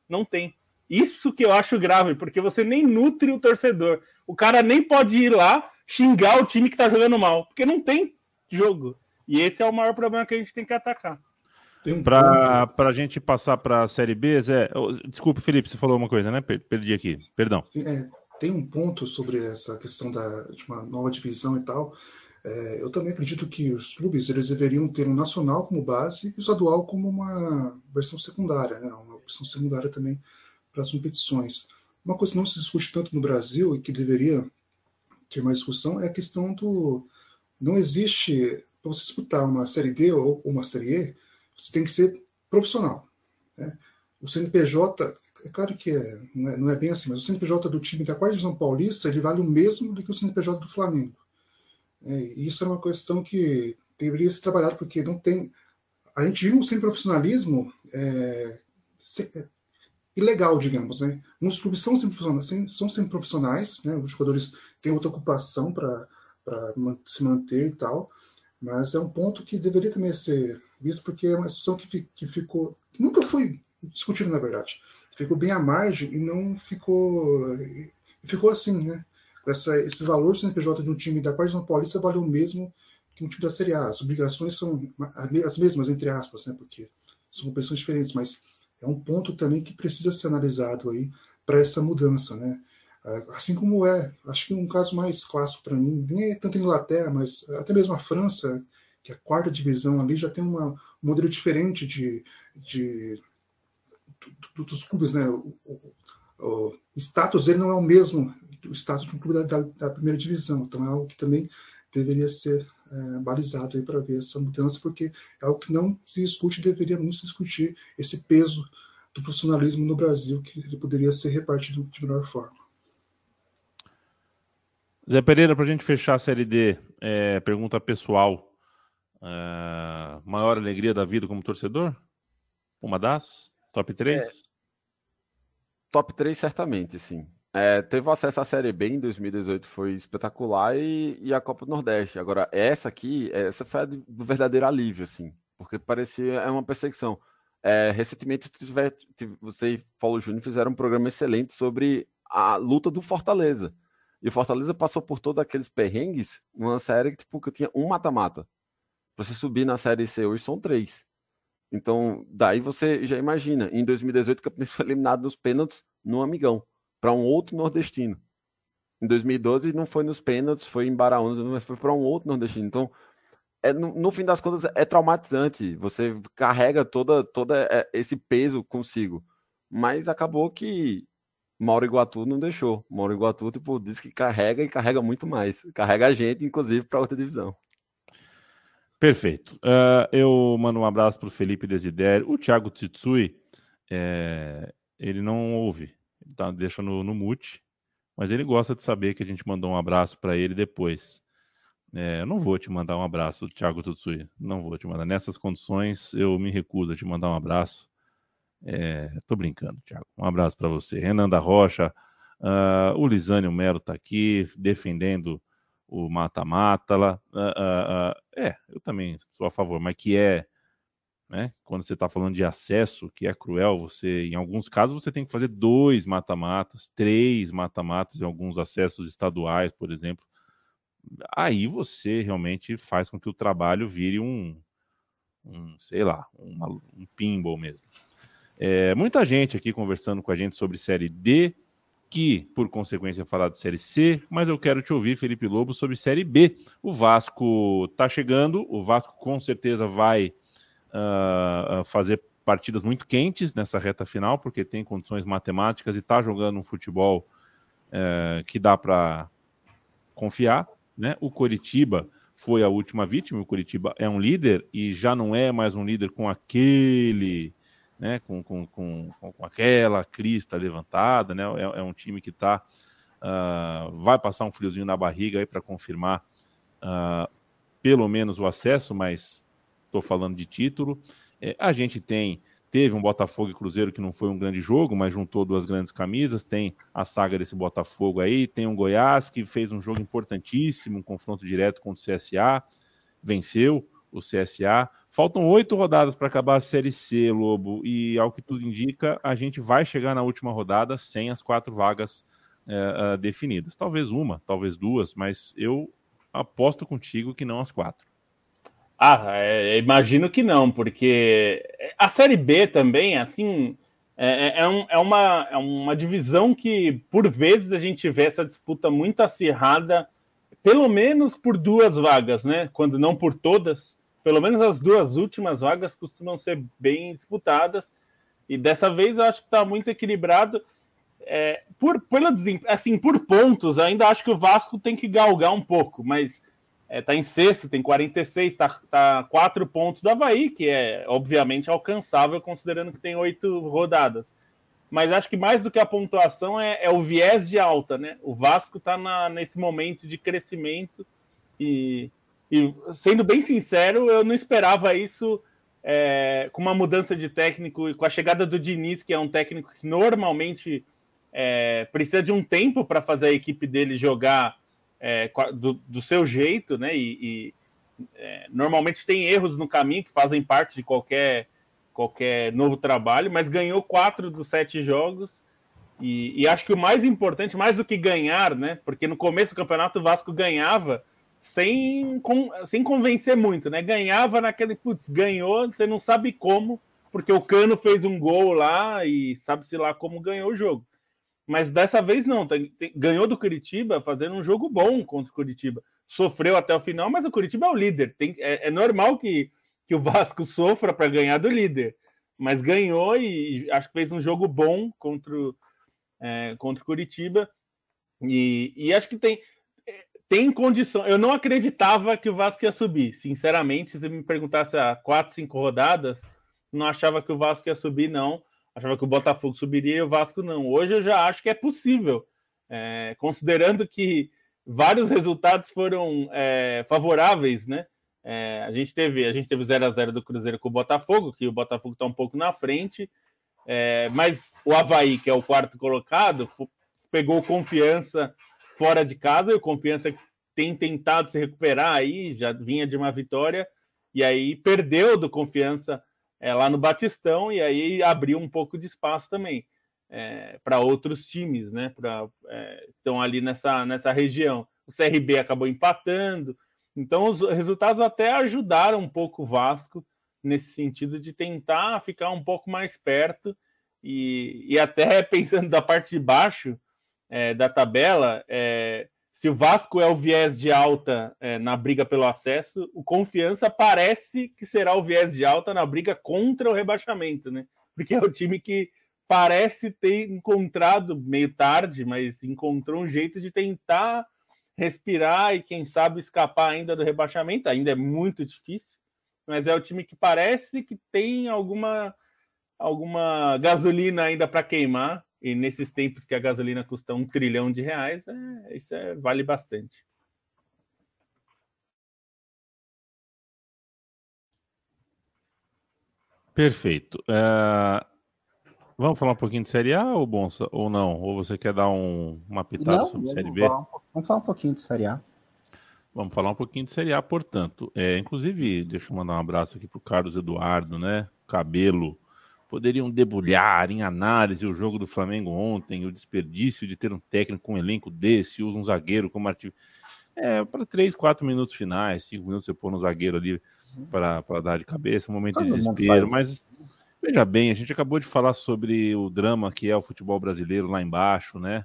Não tem. Isso que eu acho grave, porque você nem nutre o torcedor. O cara nem pode ir lá xingar o time que tá jogando mal, porque não tem jogo. E esse é o maior problema que a gente tem que atacar. Um para a gente passar para a Série B, Zé. Desculpa, Felipe, você falou uma coisa, né? Perdi aqui, perdão. É, tem um ponto sobre essa questão da, de uma nova divisão e tal. É, eu também acredito que os clubes eles deveriam ter um nacional como base e o estadual como uma versão secundária, né? uma versão secundária também para as competições. Uma coisa que não se discute tanto no Brasil e que deveria ter mais discussão é a questão do. Não existe para você disputar uma Série D ou uma Série E, você tem que ser profissional. Né? O CNPJ, é claro que é, não, é, não, é, bem assim, mas o CNPJ do time da quarta divisão paulista ele vale o mesmo do que o CNPJ do Flamengo. É, isso é uma questão que deveria ser trabalhado, porque não tem. A gente vive um sem profissionalismo é, sem, é, ilegal, digamos. Né? Uns clubes são sempre profissionais, são sempre profissionais né? os jogadores têm outra ocupação para se manter e tal, mas é um ponto que deveria também ser visto, porque é uma discussão que, que ficou. Nunca foi discutido, na verdade. Ficou bem à margem e não ficou. Ficou assim, né? Essa, esse valor do CNPJ de um time da quarta paulista vale o mesmo que um time da Série A. As obrigações são as mesmas, entre aspas, né? Porque são competições diferentes, mas é um ponto também que precisa ser analisado aí para essa mudança, né? É, assim como é, acho que um caso mais clássico para mim, nem é tanto a Inglaterra, mas até mesmo a França, que é a quarta divisão ali, já tem uma, um modelo diferente de, de, de dos clubes, né? O, o, o, status dele não é o mesmo do status de um clube da, da, da primeira divisão, então é algo que também deveria ser é, balizado aí para ver essa mudança, porque é algo que não se discute, deveria muito se discutir esse peso do profissionalismo no Brasil, que ele poderia ser repartido de melhor forma. Zé Pereira, para a gente fechar a Série D, é, pergunta pessoal. É, maior alegria da vida como torcedor? Uma das? Top 3? É, top 3, certamente, sim. É, teve acesso à Série B em 2018, foi espetacular, e, e, a Copa do Nordeste. Agora, essa aqui, essa foi a do verdadeiro alívio, assim, porque parecia é uma perseguição. É, recentemente, tiver, você e Paulo Júnior fizeram um programa excelente sobre a luta do Fortaleza. E o Fortaleza passou por todos aqueles perrengues numa série que, tipo, que tinha um mata-mata. Para você subir na Série C hoje são três. Então, daí você já imagina. Em 2018, o Campinense foi eliminado nos pênaltis no Amigão, para um outro nordestino. Em 2012, não foi nos pênaltis, foi em Baraúna, mas foi para um outro nordestino. Então, é, no, no, fim das contas, é traumatizante. Você carrega toda, toda é, esse peso consigo. Mas acabou que Mauro Iguatu não deixou. Mauro Iguatu, tipo, diz que carrega e carrega muito mais. Carrega a gente, inclusive, para outra divisão. Perfeito. Uh, eu mando um abraço para o Felipe Desidério. O Thiago Tsitsui, é, ele não ouve, tá, deixa no, no mute, mas ele gosta de saber que a gente mandou um abraço para ele depois. É, eu não vou te mandar um abraço, Thiago Tutsui. Não vou te mandar. Nessas condições, eu me recuso a te mandar um abraço. É, tô brincando, Thiago. Um abraço para você. Renan da Rocha, uh, o Lisânio Melo tá aqui defendendo o mata-mata lá. Uh, uh, é, eu também sou a favor, mas que é, né? Quando você está falando de acesso, que é cruel, você, em alguns casos, você tem que fazer dois mata-matas, três mata-matas em alguns acessos estaduais, por exemplo aí você realmente faz com que o trabalho vire um, um sei lá, uma, um pinball mesmo. É, muita gente aqui conversando com a gente sobre Série D, que por consequência falar de Série C, mas eu quero te ouvir, Felipe Lobo, sobre Série B. O Vasco está chegando, o Vasco com certeza vai uh, fazer partidas muito quentes nessa reta final, porque tem condições matemáticas e está jogando um futebol uh, que dá para confiar. Né? O Coritiba foi a última vítima, o Coritiba é um líder e já não é mais um líder com aquele, né, com, com, com, com aquela crista levantada, né? É, é um time que está uh, ah, vai passar um friozinho na barriga aí para confirmar uh, pelo menos o acesso, mas estou falando de título. É, a gente tem Teve um Botafogo e Cruzeiro que não foi um grande jogo, mas juntou duas grandes camisas. Tem a saga desse Botafogo aí. Tem um Goiás que fez um jogo importantíssimo, um confronto direto com o CSA. Venceu o CSA. Faltam oito rodadas para acabar a Série C, Lobo. E ao que tudo indica, a gente vai chegar na última rodada sem as quatro vagas é, definidas. Talvez uma, talvez duas, mas eu aposto contigo que não as quatro. Ah, é, imagino que não, porque a Série B também, assim, é, é, é, um, é, uma, é uma divisão que, por vezes, a gente vê essa disputa muito acirrada, pelo menos por duas vagas, né? Quando não por todas, pelo menos as duas últimas vagas costumam ser bem disputadas, e dessa vez eu acho que está muito equilibrado. É, por, pela, assim, por pontos, ainda acho que o Vasco tem que galgar um pouco, mas é, tá em sexto, tem 46, tá, tá quatro pontos do Havaí, que é obviamente alcançável, considerando que tem oito rodadas. Mas acho que mais do que a pontuação é, é o viés de alta, né? O Vasco está nesse momento de crescimento e, e, sendo bem sincero, eu não esperava isso é, com uma mudança de técnico e com a chegada do Diniz, que é um técnico que normalmente é, precisa de um tempo para fazer a equipe dele jogar é, do, do, seu jeito, né? E, e é, normalmente tem erros no caminho que fazem parte de qualquer, qualquer novo trabalho, mas ganhou quatro dos sete jogos. E, e, acho que o mais importante, mais do que ganhar, né? Porque no começo do campeonato o Vasco ganhava sem, com, sem convencer muito, né? Ganhava naquele, putz, ganhou, você não sabe como, porque o Cano fez um gol lá e sabe-se lá como ganhou o jogo. Mas dessa vez não, ganhou do Curitiba fazendo um jogo bom contra o Curitiba. Sofreu até o final, mas o Curitiba é o líder. Tem, é, é normal que, que o Vasco sofra para ganhar do líder. Mas ganhou e, e, acho que fez um jogo bom contra, é, contra o Curitiba. E, e acho que tem, tem condição. Eu não acreditava que o Vasco ia subir. Sinceramente, se me perguntasse há quatro, cinco rodadas, não achava que o Vasco ia subir, não achava que o Botafogo subiria e o Vasco não. Hoje eu já acho que é possível, é, considerando que vários resultados foram é, favoráveis, né? É, a gente teve a gente teve 0 a 0 do Cruzeiro com o Botafogo, que o Botafogo está um pouco na frente, é, mas o Havaí, que é o quarto colocado, pegou confiança fora de casa e o confiança tem tentado se recuperar aí, já vinha de uma vitória e aí perdeu do confiança é, lá no Batistão e aí abriu um pouco de espaço também é, para outros times, né? Para é, estão ali nessa, nessa região. O CRB acabou empatando, Então, os resultados até ajudaram um pouco o Vasco nesse sentido de tentar ficar um pouco mais perto e, e até pensando da parte de baixo é, da tabela, é, se o Vasco é o viés de alta é, na briga pelo acesso, o Confiança parece que será o viés de alta na briga contra o rebaixamento, né? Porque é o time que parece ter encontrado meio tarde, mas encontrou um jeito de tentar respirar e quem sabe escapar ainda do rebaixamento. Ainda é muito difícil, mas é o time que parece que tem alguma alguma gasolina ainda para queimar e nesses tempos que a gasolina custa um trilhão de reais, é, isso é, vale bastante. Perfeito. Uh, vamos falar um pouquinho de Série A ou Bonsa? Ou não? Ou você quer dar um, uma pitada não, sobre Série B? Vamos falar um pouquinho de Série A. Vamos falar um pouquinho de Série A, portanto. É, inclusive, deixa eu mandar um abraço aqui para o Carlos Eduardo, né? Cabelo poderiam debulhar em análise o jogo do Flamengo ontem, o desperdício de ter um técnico com um elenco desse, usa um zagueiro como ativo. É, para três, quatro minutos finais, cinco minutos você pôr no zagueiro ali para dar de cabeça, um momento Todo de desespero. Mas veja bem, a gente acabou de falar sobre o drama que é o futebol brasileiro lá embaixo, né?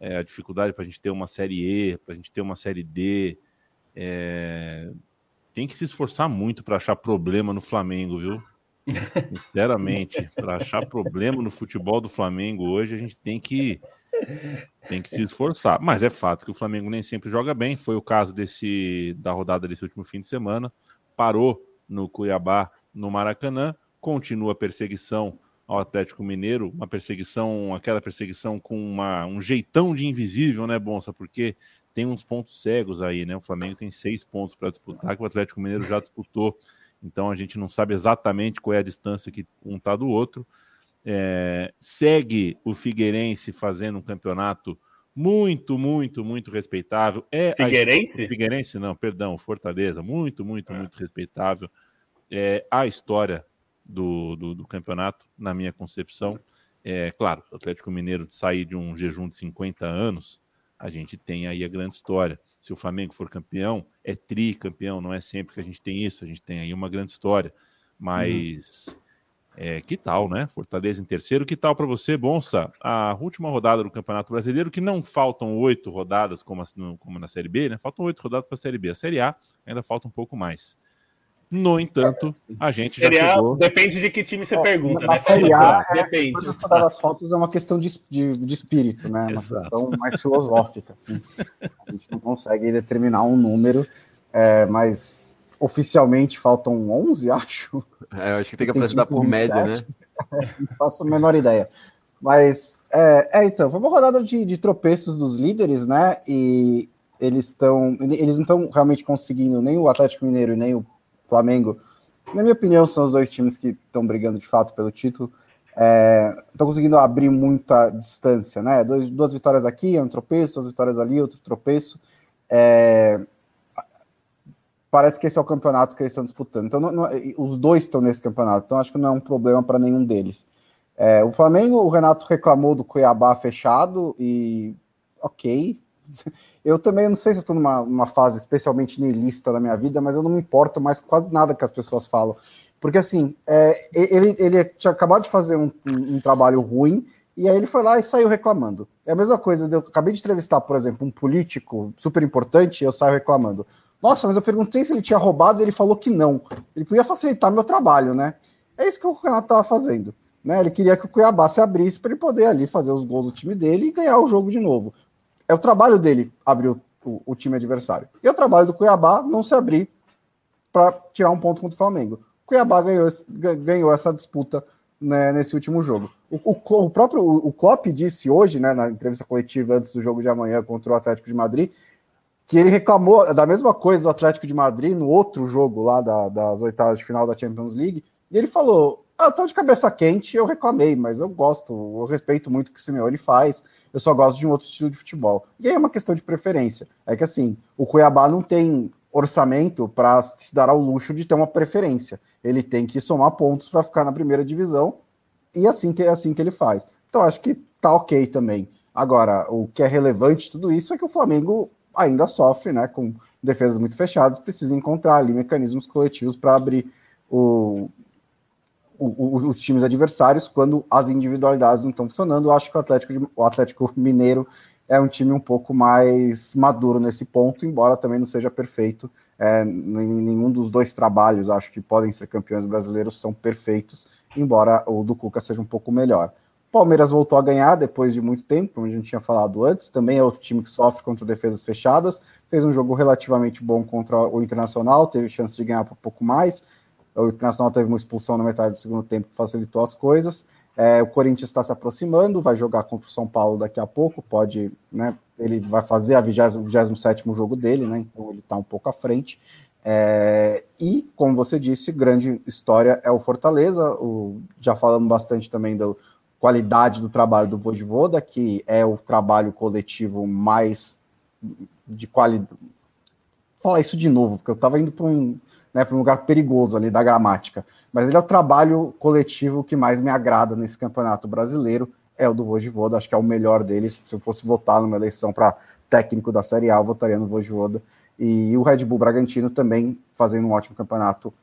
É, a dificuldade para a gente ter uma série E, para a gente ter uma série D. É... Tem que se esforçar muito para achar problema no Flamengo, viu? Sinceramente, para achar problema no futebol do Flamengo hoje, a gente tem que tem que se esforçar. Mas é fato que o Flamengo nem sempre joga bem. Foi o caso desse da rodada desse último fim de semana. Parou no Cuiabá, no Maracanã. Continua a perseguição ao Atlético Mineiro, uma perseguição, aquela perseguição com uma, um jeitão de invisível, né, Bonsa? Porque tem uns pontos cegos aí, né? O Flamengo tem seis pontos para disputar, que o Atlético Mineiro já disputou então a gente não sabe exatamente qual é a distância que um está do outro. É, segue o Figueirense fazendo um campeonato muito, muito, muito respeitável. É Figueirense? Figueirense, não, perdão, Fortaleza, muito, muito, é. muito respeitável. É a história do, do, do, campeonato, na minha concepção. É claro, o Atlético Mineiro sair de um jejum de 50 anos, a gente tem aí a grande história se o Flamengo for campeão, é tricampeão, não é sempre que a gente tem isso, a gente tem aí uma grande história. Mas uhum. é, que tal, né? Fortaleza em terceiro, que tal para você, Bonsa? A última rodada do Campeonato Brasileiro, que não faltam oito rodadas como, como na Série B, né? Faltam oito rodadas para a Série B. A Série A ainda falta um pouco mais. No entanto, a gente já chegou... Depende de que time você pergunta, na né? Série A, é, depende. É, das faltas é uma questão de, de, de espírito, né? Uma Exato. questão mais filosófica, assim. A gente não consegue determinar um número, é, mas oficialmente faltam 11, acho. É, eu acho que tem que apresentar por 27. média, né? não faço a menor ideia. Mas, é, é, então, foi uma rodada de, de tropeços dos líderes, né? E eles estão. Eles não estão realmente conseguindo nem o Atlético Mineiro nem o Flamengo, na minha opinião, são os dois times que estão brigando de fato pelo título. Estão é, conseguindo abrir muita distância, né? Dois, duas vitórias aqui, um tropeço, duas vitórias ali, outro tropeço. É, parece que esse é o campeonato que eles estão disputando. Então, não, não, os dois estão nesse campeonato, então acho que não é um problema para nenhum deles. É, o Flamengo, o Renato reclamou do Cuiabá fechado e ok. Eu também não sei se estou numa, numa fase especialmente niilista da minha vida, mas eu não me importo mais quase nada que as pessoas falam. Porque assim, é, ele, ele tinha acabado de fazer um, um, um, trabalho ruim, e aí ele foi lá e saiu reclamando. É a mesma coisa, eu acabei de entrevistar, por exemplo, um político super importante, e eu saio reclamando. Nossa, mas eu perguntei se ele tinha roubado e ele falou que não. Ele podia facilitar meu trabalho, né? É isso que o Renato estava fazendo. Né? Ele queria que o Cuiabá se abrisse para ele poder ali fazer os gols do time dele e ganhar o jogo de novo é o trabalho dele abrir o, o, o time adversário. E é o trabalho do Cuiabá não se abrir para tirar um ponto contra o Flamengo. O Cuiabá ganhou, ganhou essa disputa né, nesse último jogo. O, o, o próprio o Klopp disse hoje, né, na entrevista coletiva antes do jogo de amanhã contra o Atlético de Madrid, que ele reclamou da mesma coisa do Atlético de Madrid no outro jogo lá da, das oitavas de final da Champions League. E ele falou: ah, tô de cabeça quente, eu reclamei, mas eu gosto, eu respeito muito o que o Simeone faz, eu só gosto de um outro estilo de futebol. E aí é uma questão de preferência. É que assim, o Cuiabá não tem orçamento para se dar ao luxo de ter uma preferência. Ele tem que somar pontos para ficar na primeira divisão, e assim que é assim que ele faz. Então acho que tá ok também. Agora, o que é relevante tudo isso é que o Flamengo ainda sofre, né, com defesas muito fechadas, precisa encontrar ali mecanismos coletivos para abrir o, os times adversários quando as individualidades não estão funcionando. Eu acho que o Atlético, o Atlético Mineiro é um time um pouco mais maduro nesse ponto, embora também não seja perfeito. É, nenhum dos dois trabalhos, acho que podem ser campeões brasileiros, são perfeitos, embora o do Cuca seja um pouco melhor. Palmeiras voltou a ganhar depois de muito tempo, como a gente tinha falado antes. Também é outro time que sofre contra defesas fechadas. Fez um jogo relativamente bom contra o Internacional, teve chance de ganhar por pouco mais. O Internacional teve uma expulsão na metade do segundo tempo que facilitou as coisas. É, o Corinthians está se aproximando, vai jogar contra o São Paulo daqui a pouco. Pode, né? Ele vai fazer a 27 jogo dele, né? Então ele está um pouco à frente. É, e, como você disse, grande história é o Fortaleza. O, já falamos bastante também do, qualidade do trabalho do Vojvoda, que é o trabalho coletivo mais de qualidade. Falar isso de novo, porque eu estava indo para um, né, um lugar perigoso ali da gramática. Mas ele é o trabalho coletivo que mais me agrada nesse campeonato brasileiro, é o do Vojvoda, acho que é o melhor deles. Se eu fosse votar numa eleição para técnico da Série A, eu votaria no Vojvoda. E o Red Bull Bragantino também fazendo um ótimo campeonato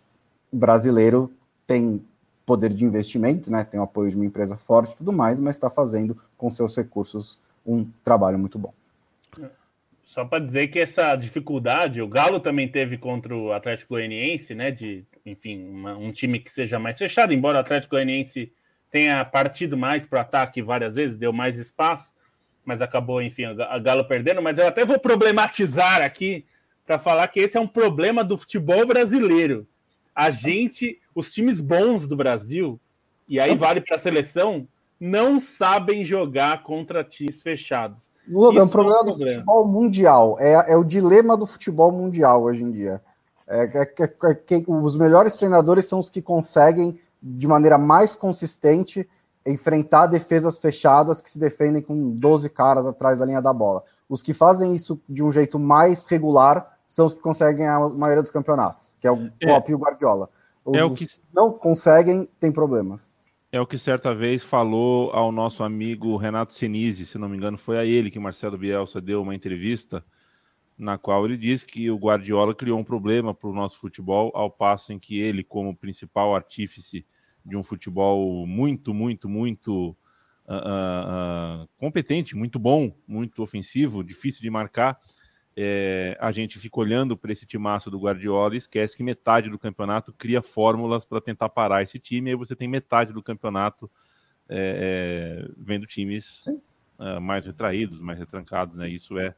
brasileiro, tem poder de investimento, né? Tem o apoio de uma empresa forte e tudo mais, mas está fazendo com seus recursos um trabalho muito bom. Só para dizer que essa dificuldade, o Galo também teve contra o Atlético Goianiense, né? De, enfim, uma, um time que seja mais fechado, embora o Atlético Goianiense tenha partido mais para o ataque várias vezes, deu mais espaço, mas acabou, enfim, a Galo perdendo. Mas eu até vou problematizar aqui para falar que esse é um problema do futebol brasileiro. A gente os times bons do Brasil, e aí vale para a seleção, não sabem jogar contra times fechados. Lula, é um problema, é um problema do futebol mundial. É, é o dilema do futebol mundial hoje em dia. É, é, é, é os melhores treinadores são os que conseguem, de maneira mais consistente, enfrentar defesas fechadas que se defendem com 12 caras atrás da linha da bola. Os que fazem isso de um jeito mais regular são os que conseguem a maioria dos campeonatos, que é o Klopp e o Guardiola. Os é o que não conseguem tem problemas. É o que certa vez falou ao nosso amigo Renato Senise, se não me engano, foi a ele que Marcelo Bielsa deu uma entrevista na qual ele disse que o Guardiola criou um problema para o nosso futebol, ao passo em que ele, como principal artífice de um futebol muito, muito, muito uh, uh, competente, muito bom, muito ofensivo, difícil de marcar, é, a gente fica olhando para esse timaço do Guardiola e esquece que metade do campeonato cria fórmulas para tentar parar esse time, e aí você tem metade do campeonato é, é, vendo times uh, mais retraídos, mais retrancados, né? Isso é,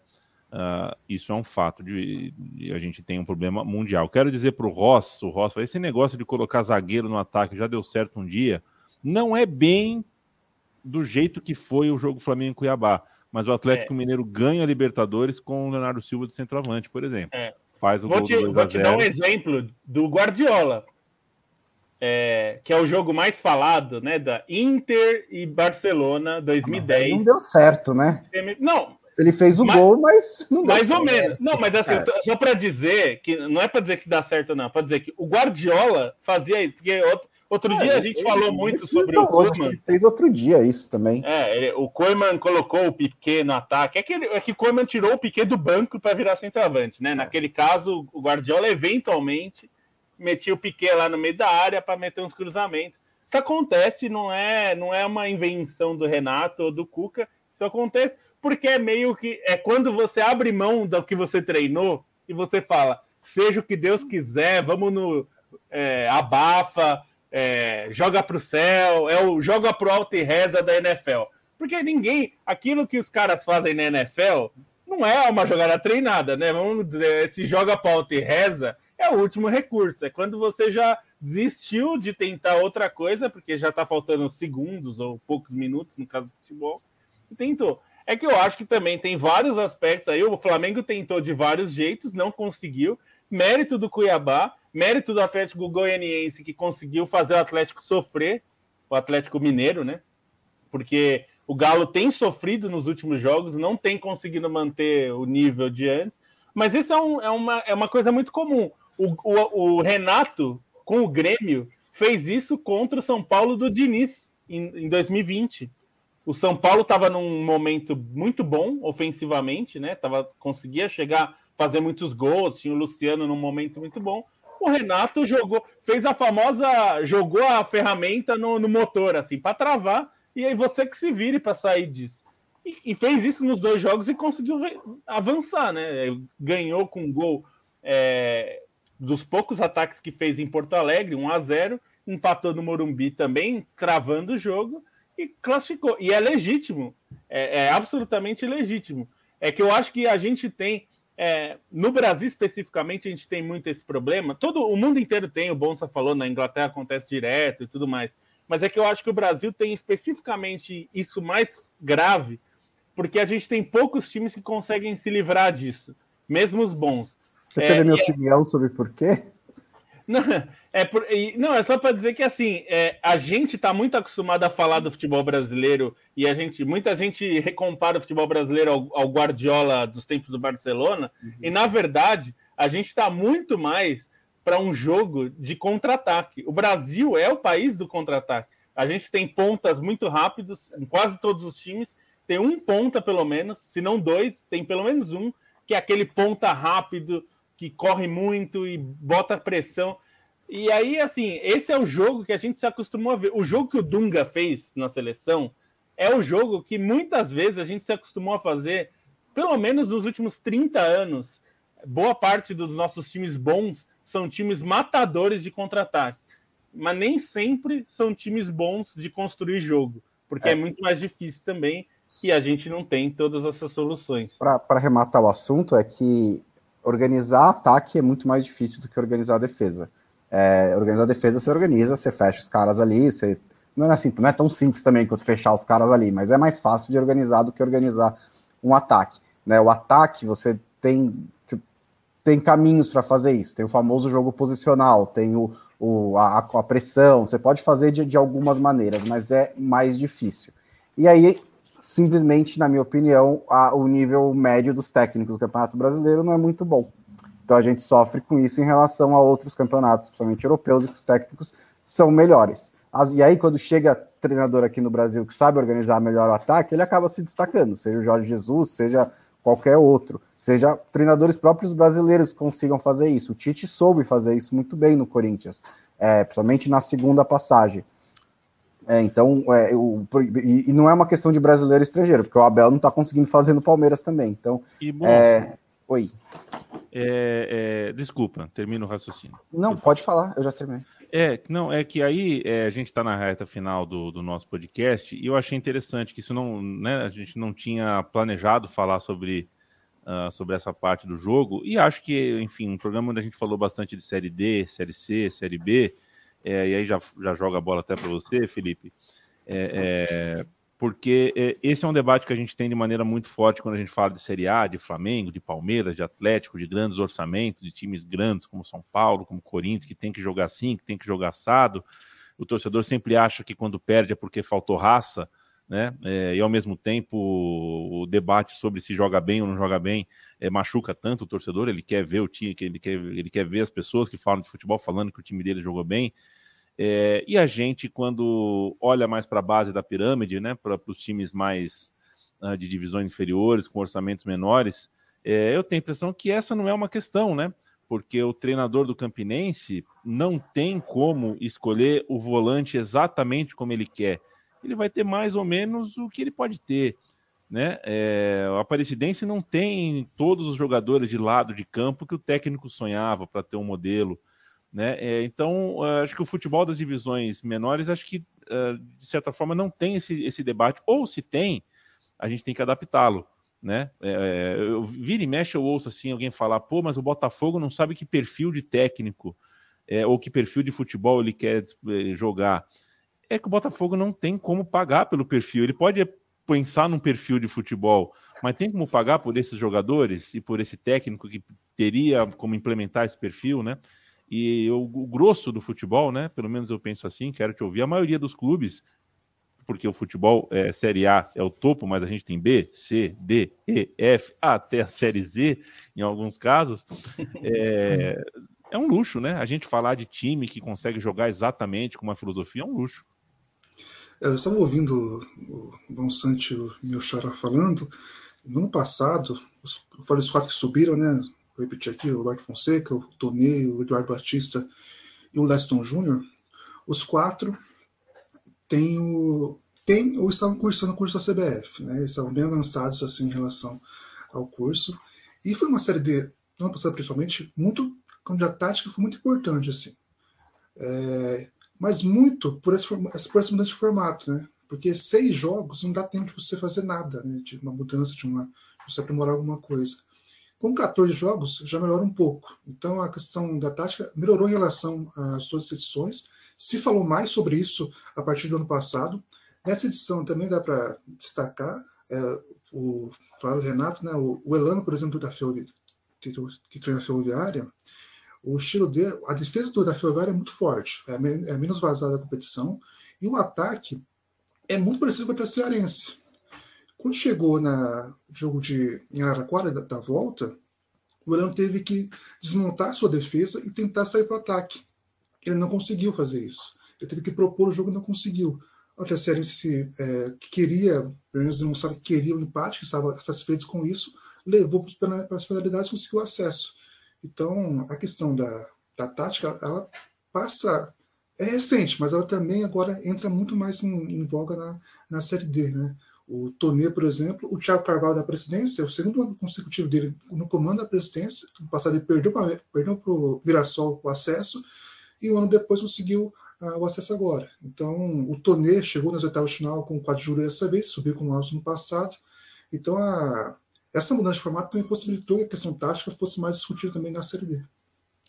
uh, isso é um fato de, de, a gente tem um problema mundial. Quero dizer para o Ross, o Ross, esse negócio de colocar zagueiro no ataque já deu certo um dia, não é bem do jeito que foi o jogo Flamengo Cuiabá mas o Atlético é. Mineiro ganha a Libertadores com o Leonardo Silva de centroavante, por exemplo. É. Faz o vou gol te, Vou te dar um exemplo do Guardiola, é, que é o jogo mais falado, né, da Inter e Barcelona 2010. não deu certo, né? Não. Ele fez o mas, gol, mas não deu Mais certo. ou menos. Não, mas assim, é. só para dizer que não é para dizer que dá certo não, para dizer que o Guardiola fazia isso, porque outro, Outro é, dia a gente ele, falou ele, muito sobre o Koeman. Fez outro dia isso também. É, ele, o Koeman colocou o Piquet no ataque. É que, é que o Koeman tirou o Piquet do banco para virar centroavante, né? É. Naquele caso, o Guardiola eventualmente metia o Piquet lá no meio da área para meter uns cruzamentos. Isso acontece, não é, não é uma invenção do Renato ou do Cuca. Isso acontece porque é meio que é quando você abre mão do que você treinou e você fala, seja o que Deus quiser, vamos no é, abafa, é, joga para o céu, é o joga pro alto e reza da NFL. Porque ninguém, aquilo que os caras fazem na NFL não é uma jogada treinada, né? Vamos dizer, esse joga pro alto e reza é o último recurso. É quando você já desistiu de tentar outra coisa, porque já está faltando segundos ou poucos minutos, no caso do futebol, e tentou. É que eu acho que também tem vários aspectos aí. O Flamengo tentou de vários jeitos, não conseguiu. Mérito do Cuiabá, Mérito do Atlético Goianiense que conseguiu fazer o Atlético sofrer, o Atlético Mineiro, né? Porque o Galo tem sofrido nos últimos jogos, não tem conseguido manter o nível de antes, mas isso é, um, é, uma, é uma coisa muito comum. O, o, o, Renato, com o Grêmio, fez isso contra o São Paulo do Diniz em, em 2020. O São Paulo estava num momento muito bom ofensivamente, né? Tava, conseguia chegar fazer muitos gols, tinha o Luciano num momento muito bom. O Renato jogou, fez a famosa, jogou a ferramenta no, no motor, assim, para travar, e aí você que se vire para sair disso. E, e, fez isso nos dois jogos e conseguiu avançar, né? Ganhou com um gol é, dos poucos ataques que fez em Porto Alegre, 1 a 0 empatou no Morumbi também, travando o jogo e classificou. E é legítimo, é, é absolutamente legítimo. É que eu acho que a gente tem é, no Brasil especificamente, a gente tem muito esse problema. Todo o mundo inteiro tem, o Bonsa falou, na Inglaterra acontece direto e tudo mais. Mas é que eu acho que o Brasil tem especificamente isso mais grave, porque a gente tem poucos times que conseguem se livrar disso, mesmo os bons. Você é, quer a minha é opinião sobre por quê? Não, é, por, não, é só para dizer que assim, é, a gente está muito acostumado a falar do futebol brasileiro e a gente, muita gente recompara o futebol brasileiro ao, ao Guardiola dos tempos do Barcelona, uhum. e na verdade a gente está muito mais para um jogo de contra-ataque. O Brasil é o país do contra-ataque. A gente tem pontas muito rápidos em quase todos os times, tem um ponta pelo menos, se não dois, tem pelo menos um, que é aquele ponta rápido que corre muito e bota pressão. E aí, assim, esse é o jogo que a gente se acostumou a ver. O jogo que o Dunga fez na seleção é o jogo que muitas vezes a gente se acostumou a fazer, pelo menos nos últimos 30 anos. Boa parte dos nossos times bons são times matadores de contra-ataque, mas nem sempre são times bons de construir jogo, porque é, é muito mais difícil também e a gente não tem todas essas soluções. Para arrematar o assunto, é que organizar ataque é muito mais difícil do que organizar defesa. É, organizar a defesa você organiza, você fecha os caras ali, você não é assim, não é tão simples também quanto fechar os caras ali, mas é mais fácil de organizar do que organizar um ataque. Né? O ataque você tem tem caminhos para fazer isso. Tem o famoso jogo posicional, tem o, o a, a, pressão. Você pode fazer de, de algumas maneiras, mas é mais difícil. E aí simplesmente, na minha opinião, a, o nível médio dos técnicos do Campeonato Brasileiro não é muito bom. Então a gente sofre com isso em relação a outros campeonatos, principalmente europeus, e que os técnicos são melhores. E aí, quando chega treinador aqui no Brasil que sabe organizar melhor o ataque, ele acaba se destacando, seja o Jorge Jesus, seja qualquer outro, seja treinadores próprios brasileiros que consigam fazer isso. O Tite soube fazer isso muito bem no Corinthians, é, principalmente na segunda passagem. É, então, é, o, e, e, não é uma questão de brasileiro e estrangeiro, porque o Abel não está conseguindo fazer no Palmeiras também. Então, e, é, oi. É, é, desculpa, termino o raciocínio. Não, pode falar, eu já terminei. É, não, é que aí é, a gente está na reta final do, do, nosso podcast e eu achei interessante que isso não, né, a gente não tinha planejado falar sobre, uh, sobre essa parte do jogo e acho que, enfim, um programa onde a gente falou bastante de série D, série C, série B, é, e aí já, já joga a bola até para você, Felipe, é, é, porque é, esse é um debate que a gente tem de maneira muito forte quando a gente fala de Série A, de Flamengo, de Palmeiras, de Atlético, de grandes orçamentos, de times grandes como São Paulo, como Corinthians, que tem que jogar assim, que tem que jogar assado. O torcedor sempre acha que quando perde é porque faltou raça, né? É, e ao mesmo tempo o debate sobre se joga bem ou não joga bem é, machuca tanto o torcedor. Ele quer ver o time, ele quer, ele quer ver as pessoas que falam de futebol falando que o time dele jogou bem. É, e a gente, quando olha mais para a base da pirâmide, né, para os times mais uh, de divisões inferiores, com orçamentos menores, é, eu tenho a impressão que essa não é uma questão, né? Porque o treinador do Campinense não tem como escolher o volante exatamente como ele quer. Ele vai ter mais ou menos o que ele pode ter. Né? É, o Aparecidense não tem todos os jogadores de lado de campo que o técnico sonhava para ter um modelo. Né? É, então, acho que o futebol das divisões menores, acho que, de certa forma, não tem esse, esse debate, ou se tem, a gente tem que adaptá-lo. Né? É, eu vira e mexe, eu ouço assim alguém falar, pô, mas o Botafogo não sabe que perfil de técnico é, ou que perfil de futebol ele quer é, jogar. É que o Botafogo não tem como pagar pelo perfil. Ele pode pensar num perfil de futebol, mas tem como pagar por esses jogadores e por esse técnico que teria como implementar esse perfil, né? E o, o, grosso do futebol, né? Pelo menos eu penso assim, quero te ouvir. A maioria dos clubes, porque o futebol é Série A é o topo, mas a gente tem B, C, D, E, F, até a Série Z, em alguns casos. É, é um luxo, né? A gente falar de time que consegue jogar exatamente com uma filosofia é um luxo. É, eu estava ouvindo o Dom Santi e o meu xará falando. No ano passado, os, os quatro que subiram, né? Vou repetir aqui, o Roberto Fonseca, o Tony, o Eduardo Batista e o Leston Júnior, os quatro têm o, tem, ou estavam cursando o curso da CBF, né? Eles estavam bem avançados assim em relação ao curso. E foi uma série de, não passada principalmente, muito, como a tática foi muito importante, assim. É, mas muito por, esse, por essa mudança de formato, né? Porque seis jogos não dá tempo de você fazer nada, né? De uma mudança, de, uma, de você aprimorar alguma coisa. Com 14 jogos, já melhora um pouco. Então, a questão da tática melhorou em relação às duas edições. Se falou mais sobre isso a partir do ano passado. Nessa edição também dá para destacar é, o Flávio Renato, né, o, o, Elano, por exemplo, da Ferroviária, que treina a Ferroviária, o estilo dele, a defesa da Ferroviária é muito forte, é, é menos vazada da competição, e o ataque é muito parecido com o Cearense. Quando chegou na jogo de em Araraquara da, da volta, o Elano teve que desmontar sua defesa e tentar sair para o ataque. Ele não conseguiu fazer isso. Ele teve que propor o jogo e não conseguiu a Cearense é, que queria, pelo menos demonstrava que queria o empate, que estava satisfeito com isso, levou para as penalidades e conseguiu acesso. Então, a questão da, da tática, ela passa. É recente, mas ela também agora entra muito mais em, em voga na, na Série D. Né? O Tonê, por exemplo, o Thiago Carvalho da presidência, o segundo ano consecutivo dele no comando da presidência, no passado ele perdeu para o Mirassol o acesso, e um ano depois conseguiu uh, o acesso agora. Então, o Tonê chegou nas oitavas de final com o quadro de júri dessa vez, subiu com o Alves no passado. Então, a, essa mudança de formato também possibilitou que a questão tática fosse mais discutida também na Série D.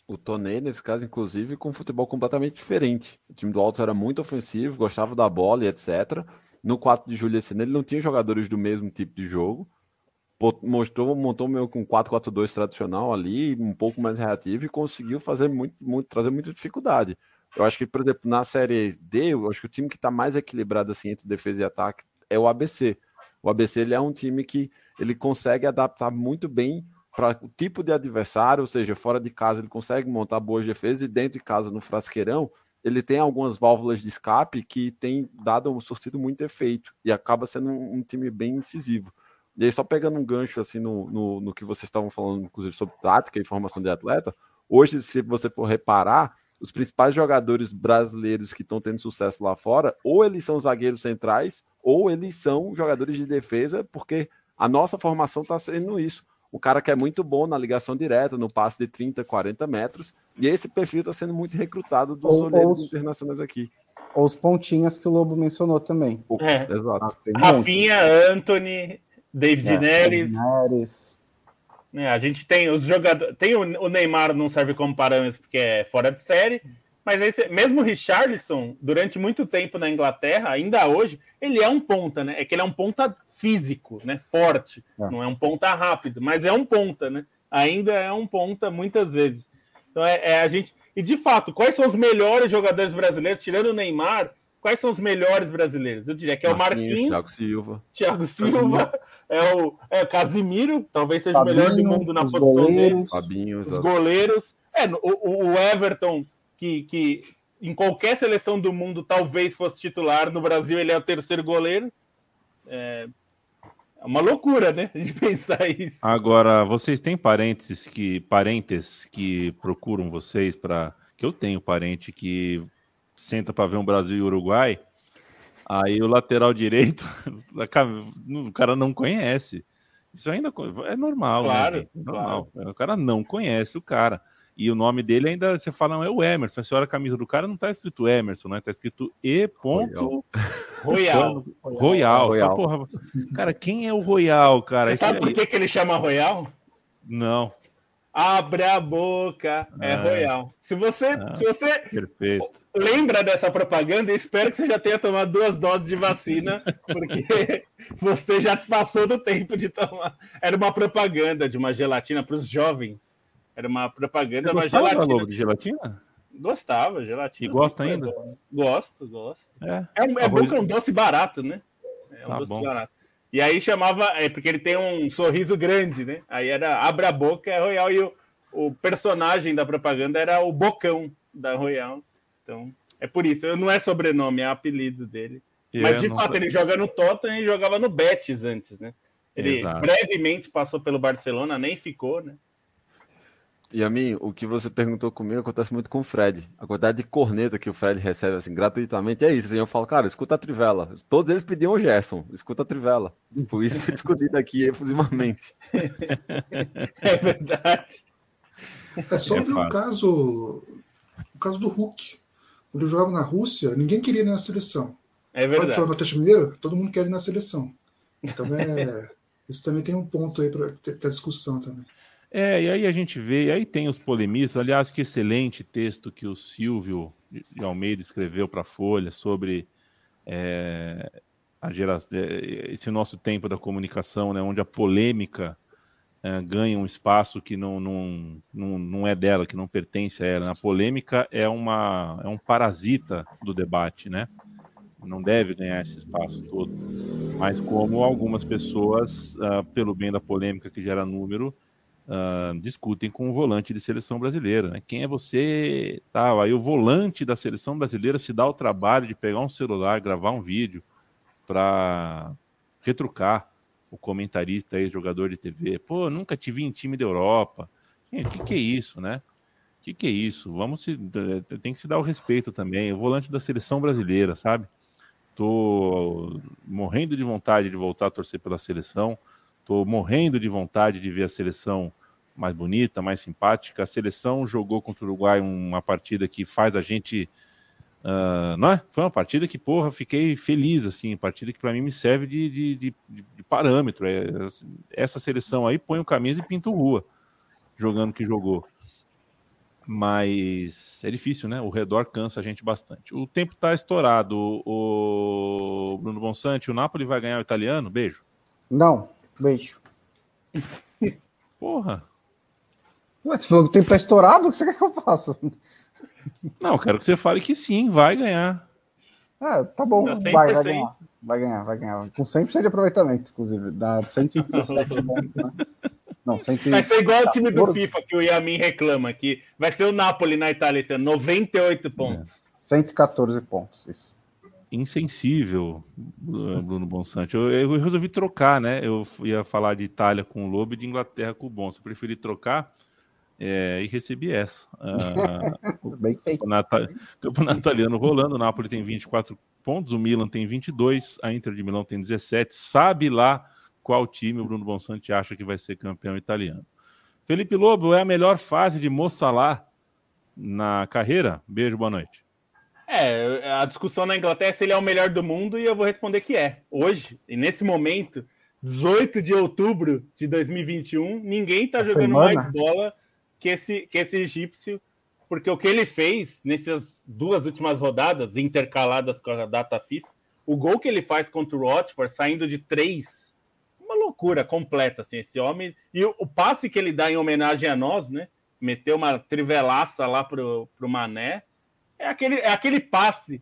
O Tonê, nesse caso, inclusive, com um futebol completamente diferente. O time do Altos era muito ofensivo, gostava da bola e etc. No 4 de julho esse ano, ele não tinha jogadores do mesmo tipo de jogo. Mostrou, montou meio com 4-4-2 tradicional ali, um pouco mais reativo e conseguiu fazer muito, muito, trazer muita dificuldade. Eu acho que, por exemplo, na série D, eu acho que o time que está mais equilibrado assim entre defesa e ataque é o ABC. O ABC ele é um time que ele consegue adaptar muito bem para o tipo de adversário, ou seja, fora de casa ele consegue montar boas defesas e dentro de casa no frasqueirão ele tem algumas válvulas de escape que tem dado um surtido muito efeito e acaba sendo um, um time bem incisivo. E aí, só pegando um gancho assim no, no, no que vocês estavam falando, inclusive sobre tática e formação de atleta, hoje, se você for reparar, os principais jogadores brasileiros que estão tendo sucesso lá fora, ou eles são zagueiros centrais, ou eles são jogadores de defesa, porque a nossa formação está sendo isso. O cara que é muito bom na ligação direta, no passe de 30, 40 metros, e esse perfil está sendo muito recrutado dos ou, olheiros os, internacionais aqui. Ou os pontinhas que o Lobo mencionou também. É. Exato. Ah, Rafinha, Anthony, David é, Neres. Neres. É, a gente tem os jogadores. Tem o, o, Neymar não serve como parâmetro porque é fora de série. Mas esse, mesmo o Richarlison, durante muito tempo na Inglaterra, ainda hoje, ele é um ponta, né? É que ele é um ponta físico, né? Forte. É. Não é um ponta rápido, mas é um ponta, né? Ainda é um ponta muitas vezes. Então é, é a gente. E de fato, quais são os melhores jogadores brasileiros, tirando o Neymar? Quais são os melhores brasileiros? Eu diria que é o Marquinhos, Thiago Silva, Thiago Silva, é o é, Casimiro, talvez seja Fabinho, o melhor do mundo na posição goleiros, dele. Fabinho, os goleiros. É, o, o Everton, que, que em qualquer seleção do mundo talvez fosse titular, no Brasil ele é o terceiro goleiro. É, é uma loucura, né? A gente pensar isso. Agora, vocês têm parentes que parentes que procuram vocês para que eu tenho parente que senta para ver um Brasil e Uruguai Aí o lateral direito, o cara não conhece. Isso ainda é normal, né, claro, né, normal. Claro. O cara não conhece o cara. E o nome dele ainda, você fala, não, é o Emerson. Você olha a camisa do cara, não tá escrito Emerson, né? Tá escrito E. Royal. Royal. Royal. Royal. Porra, cara, quem é o Royal, cara? Você sabe por que, que ele chama Royal? Não. Abre a boca, é ah, Royal. Se você, ah, se você perfeito. lembra dessa propaganda, espero que você já tenha tomado duas doses de vacina, porque você já passou do tempo de tomar. Era uma propaganda de uma gelatina para os jovens. Era uma propaganda uma gelatina. de gelatina? Gostava, gelatina. E gosta ainda? Gosto, gosto. É, é, é bom que é um doce barato, né? É um tá doce bom. barato. E aí chamava, é porque ele tem um sorriso grande, né? Aí era Abra a Boca é Royal e o, o personagem da propaganda era o Bocão da Royal. Então, é por isso. Não é sobrenome, é apelido dele. E Mas de fato, ele joga no Tottenham e jogava no Betis antes, né? Ele Exato. brevemente passou pelo Barcelona, nem ficou, né? E a mim, o que você perguntou comigo acontece muito com o Fred. A quantidade de corneta que o Fred recebe assim gratuitamente é isso. Assim, eu falo, cara, escuta a Trivela. Todos eles pediam o Gerson, escuta a Trivela. Por isso foi discutido aqui efusivamente. é verdade. É só é ver o caso, o caso do Hulk. Quando eu jogava na Rússia, ninguém queria ir na seleção. É verdade. Quando joga no Atlético Mineiro, todo mundo quer ir na seleção. Então é, isso também tem um ponto aí para ter discussão também. É, e aí a gente vê, e aí tem os polemistas, aliás, que excelente texto que o Silvio de Almeida escreveu para a Folha sobre é, a geração, é, esse nosso tempo da comunicação, né, onde a polêmica é, ganha um espaço que não, não, não, não é dela, que não pertence a ela. A polêmica é, uma, é um parasita do debate, né? Não deve ganhar esse espaço todo. Mas como algumas pessoas, uh, pelo bem da polêmica que gera número, uh, discutem com o volante de seleção brasileira. Né? Quem é você? Tal. Aí o volante da seleção brasileira se dá o trabalho de pegar um celular, gravar um vídeo para retrucar o comentarista aí, jogador de TV. Pô, nunca te vi em time da Europa. O que, que é isso, né? O que, que é isso? Vamos se, tem que se dar o respeito também. O volante da seleção brasileira, sabe? Tô morrendo de vontade de voltar a torcer pela seleção. Estou morrendo de vontade de ver a seleção mais bonita, mais simpática. A seleção jogou contra o Uruguai uma partida que faz a gente. Uh, não é? Foi uma partida que, porra, fiquei feliz, assim, partida que para mim me serve de, de, de, de parâmetro. É, essa seleção aí põe o camisa e pinta rua, jogando que jogou. Mas é difícil, né? O redor cansa a gente bastante. O tempo está estourado. O Bruno Bonsante, o Napoli vai ganhar o italiano? Beijo. Não. Beijo. Porra. Ué, você falou que o tempo tá estourado, o que você quer que eu faça? Não, quero que você fale que sim, vai ganhar. É, tá bom, vai, vai ganhar. Vai ganhar, vai ganhar. Com 100% de aproveitamento, inclusive. Dá 117 pontos, né? Não, 100... Vai ser igual o time do FIFA que o Yamin reclama, que vai ser o Napoli na Itália esse ano, 98 pontos. É. 114 pontos, isso insensível, Bruno Bonsante. Eu, eu, resolvi trocar, né? Eu ia falar de Itália com o Lobo e de Inglaterra com o Bonsa. Preferi trocar é, e recebi essa. Uh, Bem feito. Campeonato, italiano rolando. O Napoli tem 24 pontos, o Milan tem 22, a Inter de Milão tem 17. Sabe lá qual time o Bruno Bonsante acha que vai ser campeão italiano. Felipe Lobo, é a melhor fase de Mossalá na carreira? Beijo, boa noite. É, a discussão na Inglaterra é se ele é o melhor do mundo e eu vou responder que é. Hoje, e nesse momento, 18 de outubro de 2021, ninguém tá a jogando semana. mais bola que esse, que esse egípcio, porque o que ele fez nessas duas últimas rodadas, intercaladas com a data FIFA, o gol que ele faz contra o Watford, saindo de três, uma loucura completa, assim, esse homem. E o, o passe que ele dá em homenagem a nós, né? Meteu uma trivelaça lá pro, pro Mané é aquele, é aquele passe.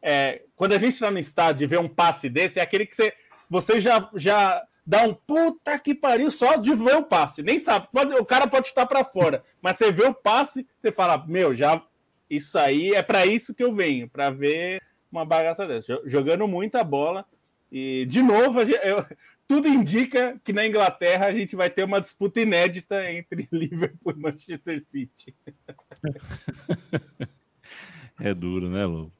É, quando a gente está no estádio e vê um passe desse, é aquele que você, você já, já dá um puta que pariu só de ver o passe. Nem sabe, pode, o cara pode estar para fora, mas você vê o passe, você fala: Meu, já isso aí é para isso que eu venho, para ver uma bagaça dessa. Jogando muita bola. E, de novo, eu, tudo indica que na Inglaterra a gente vai ter uma disputa inédita entre Liverpool e Manchester City. É duro, né, Lobo?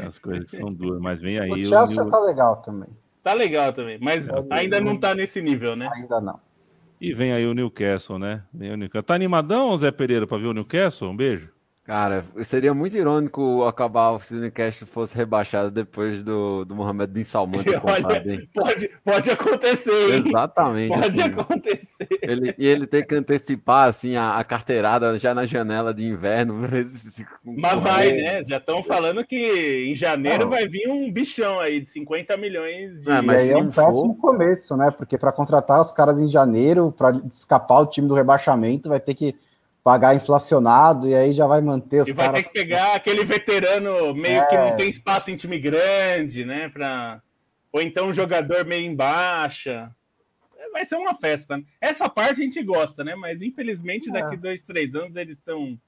As coisas que são duras, mas vem aí. O Chelsea o... tá legal também. Tá legal também, mas é, ainda não tá nesse nível, né? Ainda não. E vem aí o Newcastle, né? Vem o Newcastle. Tá animadão, Zé Pereira, para ver o Newcastle? Um beijo. Cara, seria muito irônico acabar se o Newcastle fosse rebaixado depois do, do Mohamed Bin Salman ter comprado, hein? Pode, pode acontecer, hein? Exatamente. Pode assim, acontecer. Ele, e ele ter que antecipar assim, a, a carteirada já na janela de inverno. Mas vai, né? Já estão falando que em janeiro Não. vai vir um bichão aí de 50 milhões de... É, mas aí é um péssimo começo, né? Porque para contratar os caras em janeiro, para escapar o time do rebaixamento, vai ter que pagar inflacionado e aí já vai manter os e vai ter que pegar aquele veterano meio é... que não tem espaço em time grande, né? Pra... Ou então um jogador meio em baixa. É, vai ser uma festa. Né? Essa parte a gente gosta, né? Mas infelizmente daqui é. dois, três anos eles estão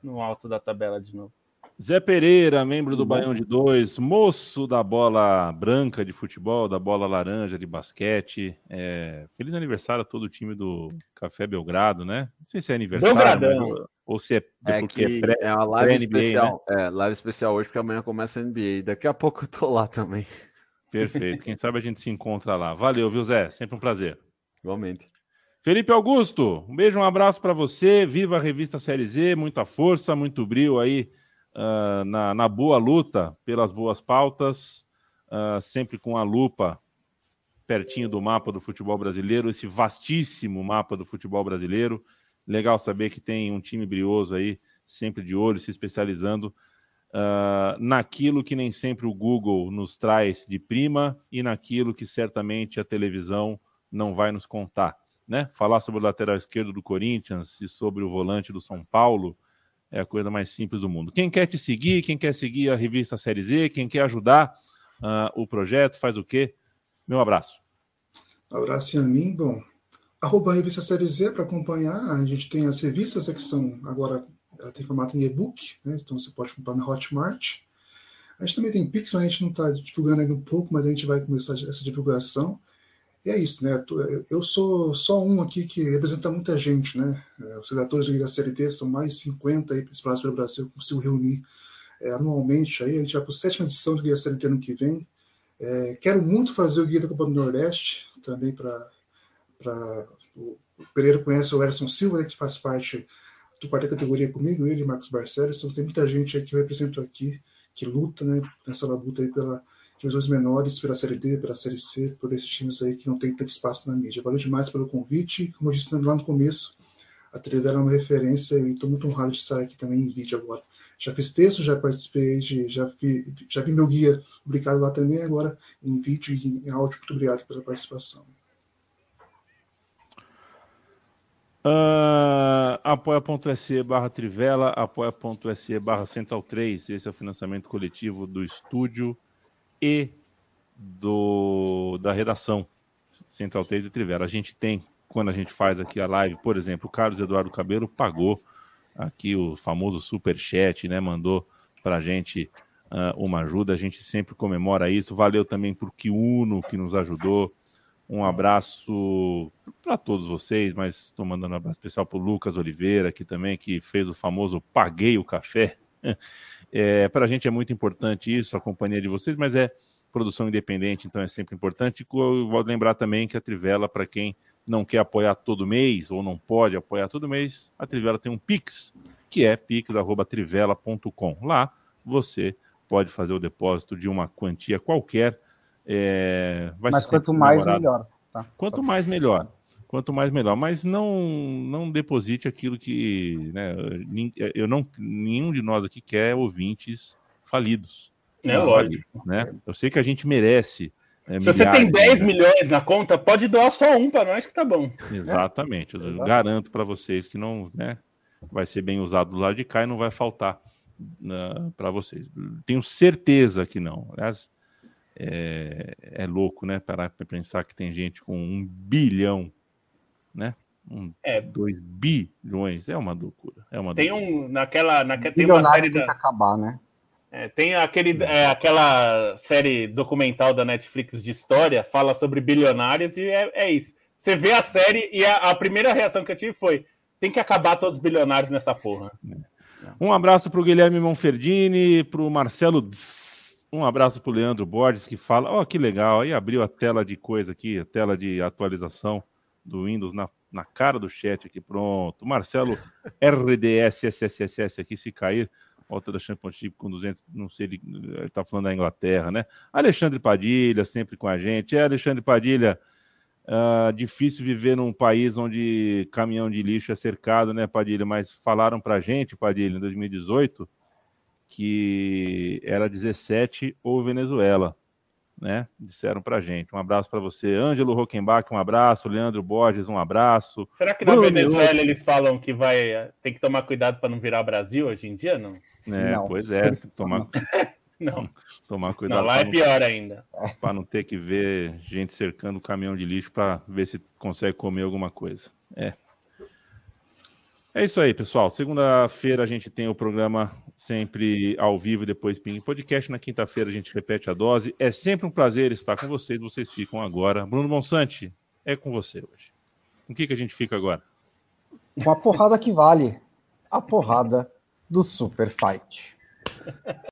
no alto da tabela de novo. Zé Pereira, membro do Baião de Dois, moço da bola branca de futebol, da bola laranja de basquete. É, feliz aniversário a todo o time do Café Belgrado, né? Não sei se é aniversário mas, ou se é, é porque é, pré, é uma live NBA, especial. Né? É, live especial hoje, porque amanhã começa a NBA. Daqui a pouco eu tô lá também. Perfeito. Quem sabe a gente se encontra lá. Valeu, viu, Zé? Sempre um prazer. Igualmente. Felipe Augusto, um beijo, um abraço para você. Viva a revista Série Z, muita força, muito brilho aí uh, na, na, boa luta pelas boas pautas, uh, sempre com a lupa pertinho do mapa do futebol brasileiro, esse vastíssimo mapa do futebol brasileiro. Legal saber que tem um time brioso aí, sempre de olho, se especializando uh, naquilo que nem sempre o Google nos traz de prima e naquilo que certamente a televisão não vai nos contar. Né? Falar sobre o lateral esquerdo do Corinthians e sobre o volante do São Paulo é a coisa mais simples do mundo. Quem quer te seguir, quem quer seguir a revista Série Z, quem quer ajudar uh, o projeto, faz o quê? Meu abraço. Abraço a mim. Bom, arroba a revista Série Z para acompanhar. A gente tem as revistas que são agora ela tem formato em e-book, né? então você pode comprar na Hotmart. A gente também tem Pix, a gente não está divulgando ainda um pouco, mas a gente vai começar essa divulgação. E é isso, né? Eu sou só um aqui que representa muita gente, né? É, os redatores da CLT são mais 50 aí espalhados pelo Brasil, eu consigo reunir é, anualmente. Aí a gente vai para a sétima edição do Guia CLT ano que vem. É, quero muito fazer o Guia da Copa do Nordeste, também para. O Pereira conhece o Erson Silva, né, que faz parte do quarta categoria comigo, ele e Marcos Barcelos. Então tem muita gente aí que eu represento aqui, que luta né, nessa labuta aí pela divisões menores, pela Série D, pela Série C, por esses times aí que não tem tanto espaço na mídia. Valeu demais pelo convite. Como eu disse lá no começo, a Trivela é uma referência e estou muito honrado de estar aqui também em vídeo agora. Já fiz texto, já participei de, já vi, já vi meu guia publicado lá também, agora em vídeo e em áudio. Muito obrigado pela participação. Uh, apoia.se barra Trivela, apoia.se barra Central 3, esse é o financiamento coletivo do estúdio e do, da redação Central 3 e Trivela. A gente tem, quando a gente faz aqui a live, por exemplo, o Carlos Eduardo Cabelo pagou aqui o famoso super chat, né? Mandou para a gente uh, uma ajuda. A gente sempre comemora isso. Valeu também para o Kiuno que nos ajudou. Um abraço para todos vocês, mas estou mandando um abraço especial para o Lucas Oliveira, aqui também, que fez o famoso Paguei o Café. É, Para a gente é muito importante isso, a companhia de vocês, mas é produção independente, então é sempre importante. Eu vou lembrar também que a Trivela, para quem não quer apoiar todo mês ou não pode apoiar todo mês, a Trivela tem um Pix, que é pix.trivela.com. Lá você pode fazer o depósito de uma quantia qualquer. É, Mas quanto mais, melhor. Tá? Quanto mais, melhor quanto mais melhor. Mas não não deposite aquilo que né, eu não nenhum de nós aqui quer ouvintes falidos. É lógico. Né? Eu sei que a gente merece. É, Se você tem 10 né? milhões na conta, pode doar só um para nós que tá bom. Exatamente. Eu garanto para vocês que não né, vai ser bem usado do lado de cá e não vai faltar uh, para vocês. Tenho certeza que não. Aliás, é, é louco, né? Parar para pensar que tem gente com um bilhão né? Um, é. 2 bilhões, é uma loucura. É uma tem loucura. um, naquela, naquela tem uma série tem da... que acabar, né? É, tem aquele, é, aquela série documental da Netflix de história, fala sobre bilionários e é, é isso. Você vê a série e a, a, primeira reação que eu tive foi: tem que acabar todos os bilionários nessa porra. Um abraço para o Guilherme Monferdini, para o Marcelo. Dss, um abraço para o Leandro Borges, que fala: Ó, oh, que legal, aí abriu a tela de coisa aqui, a tela de atualização do Windows na, na cara do chat aqui. Pronto. Marcelo RDS SSSS aqui, se cair. Volta da Championship com 200, não sei, ele, ele tá falando da Inglaterra, né? Alexandre Padilha, sempre com a gente. É, Alexandre Padilha, uh, difícil viver num país onde caminhão de lixo é cercado, né, Padilha? Mas falaram pra gente, Padilha, em 2018, que era 17 ou Venezuela né? Disseram pra gente. Um abraço para você. Ângelo Rockenbach, um abraço. Leandro Borges, um abraço. Será que na Bruno Venezuela eles falam que vai tem que tomar cuidado para não virar Brasil hoje em dia, não? É, não. pois é, tem que tomar não. Tomar cuidado. Não, lá é pior ainda. Para não ter que ver gente cercando o caminhão de lixo para ver se consegue comer alguma coisa. É. É isso aí, pessoal. Segunda-feira a gente tem o programa sempre ao vivo e depois Ping Podcast. Na quinta-feira a gente repete a dose. É sempre um prazer estar com vocês. Vocês ficam agora. Bruno Monsante, é com você hoje. Com o que, que a gente fica agora? Com a porrada que vale. A porrada do Super Fight.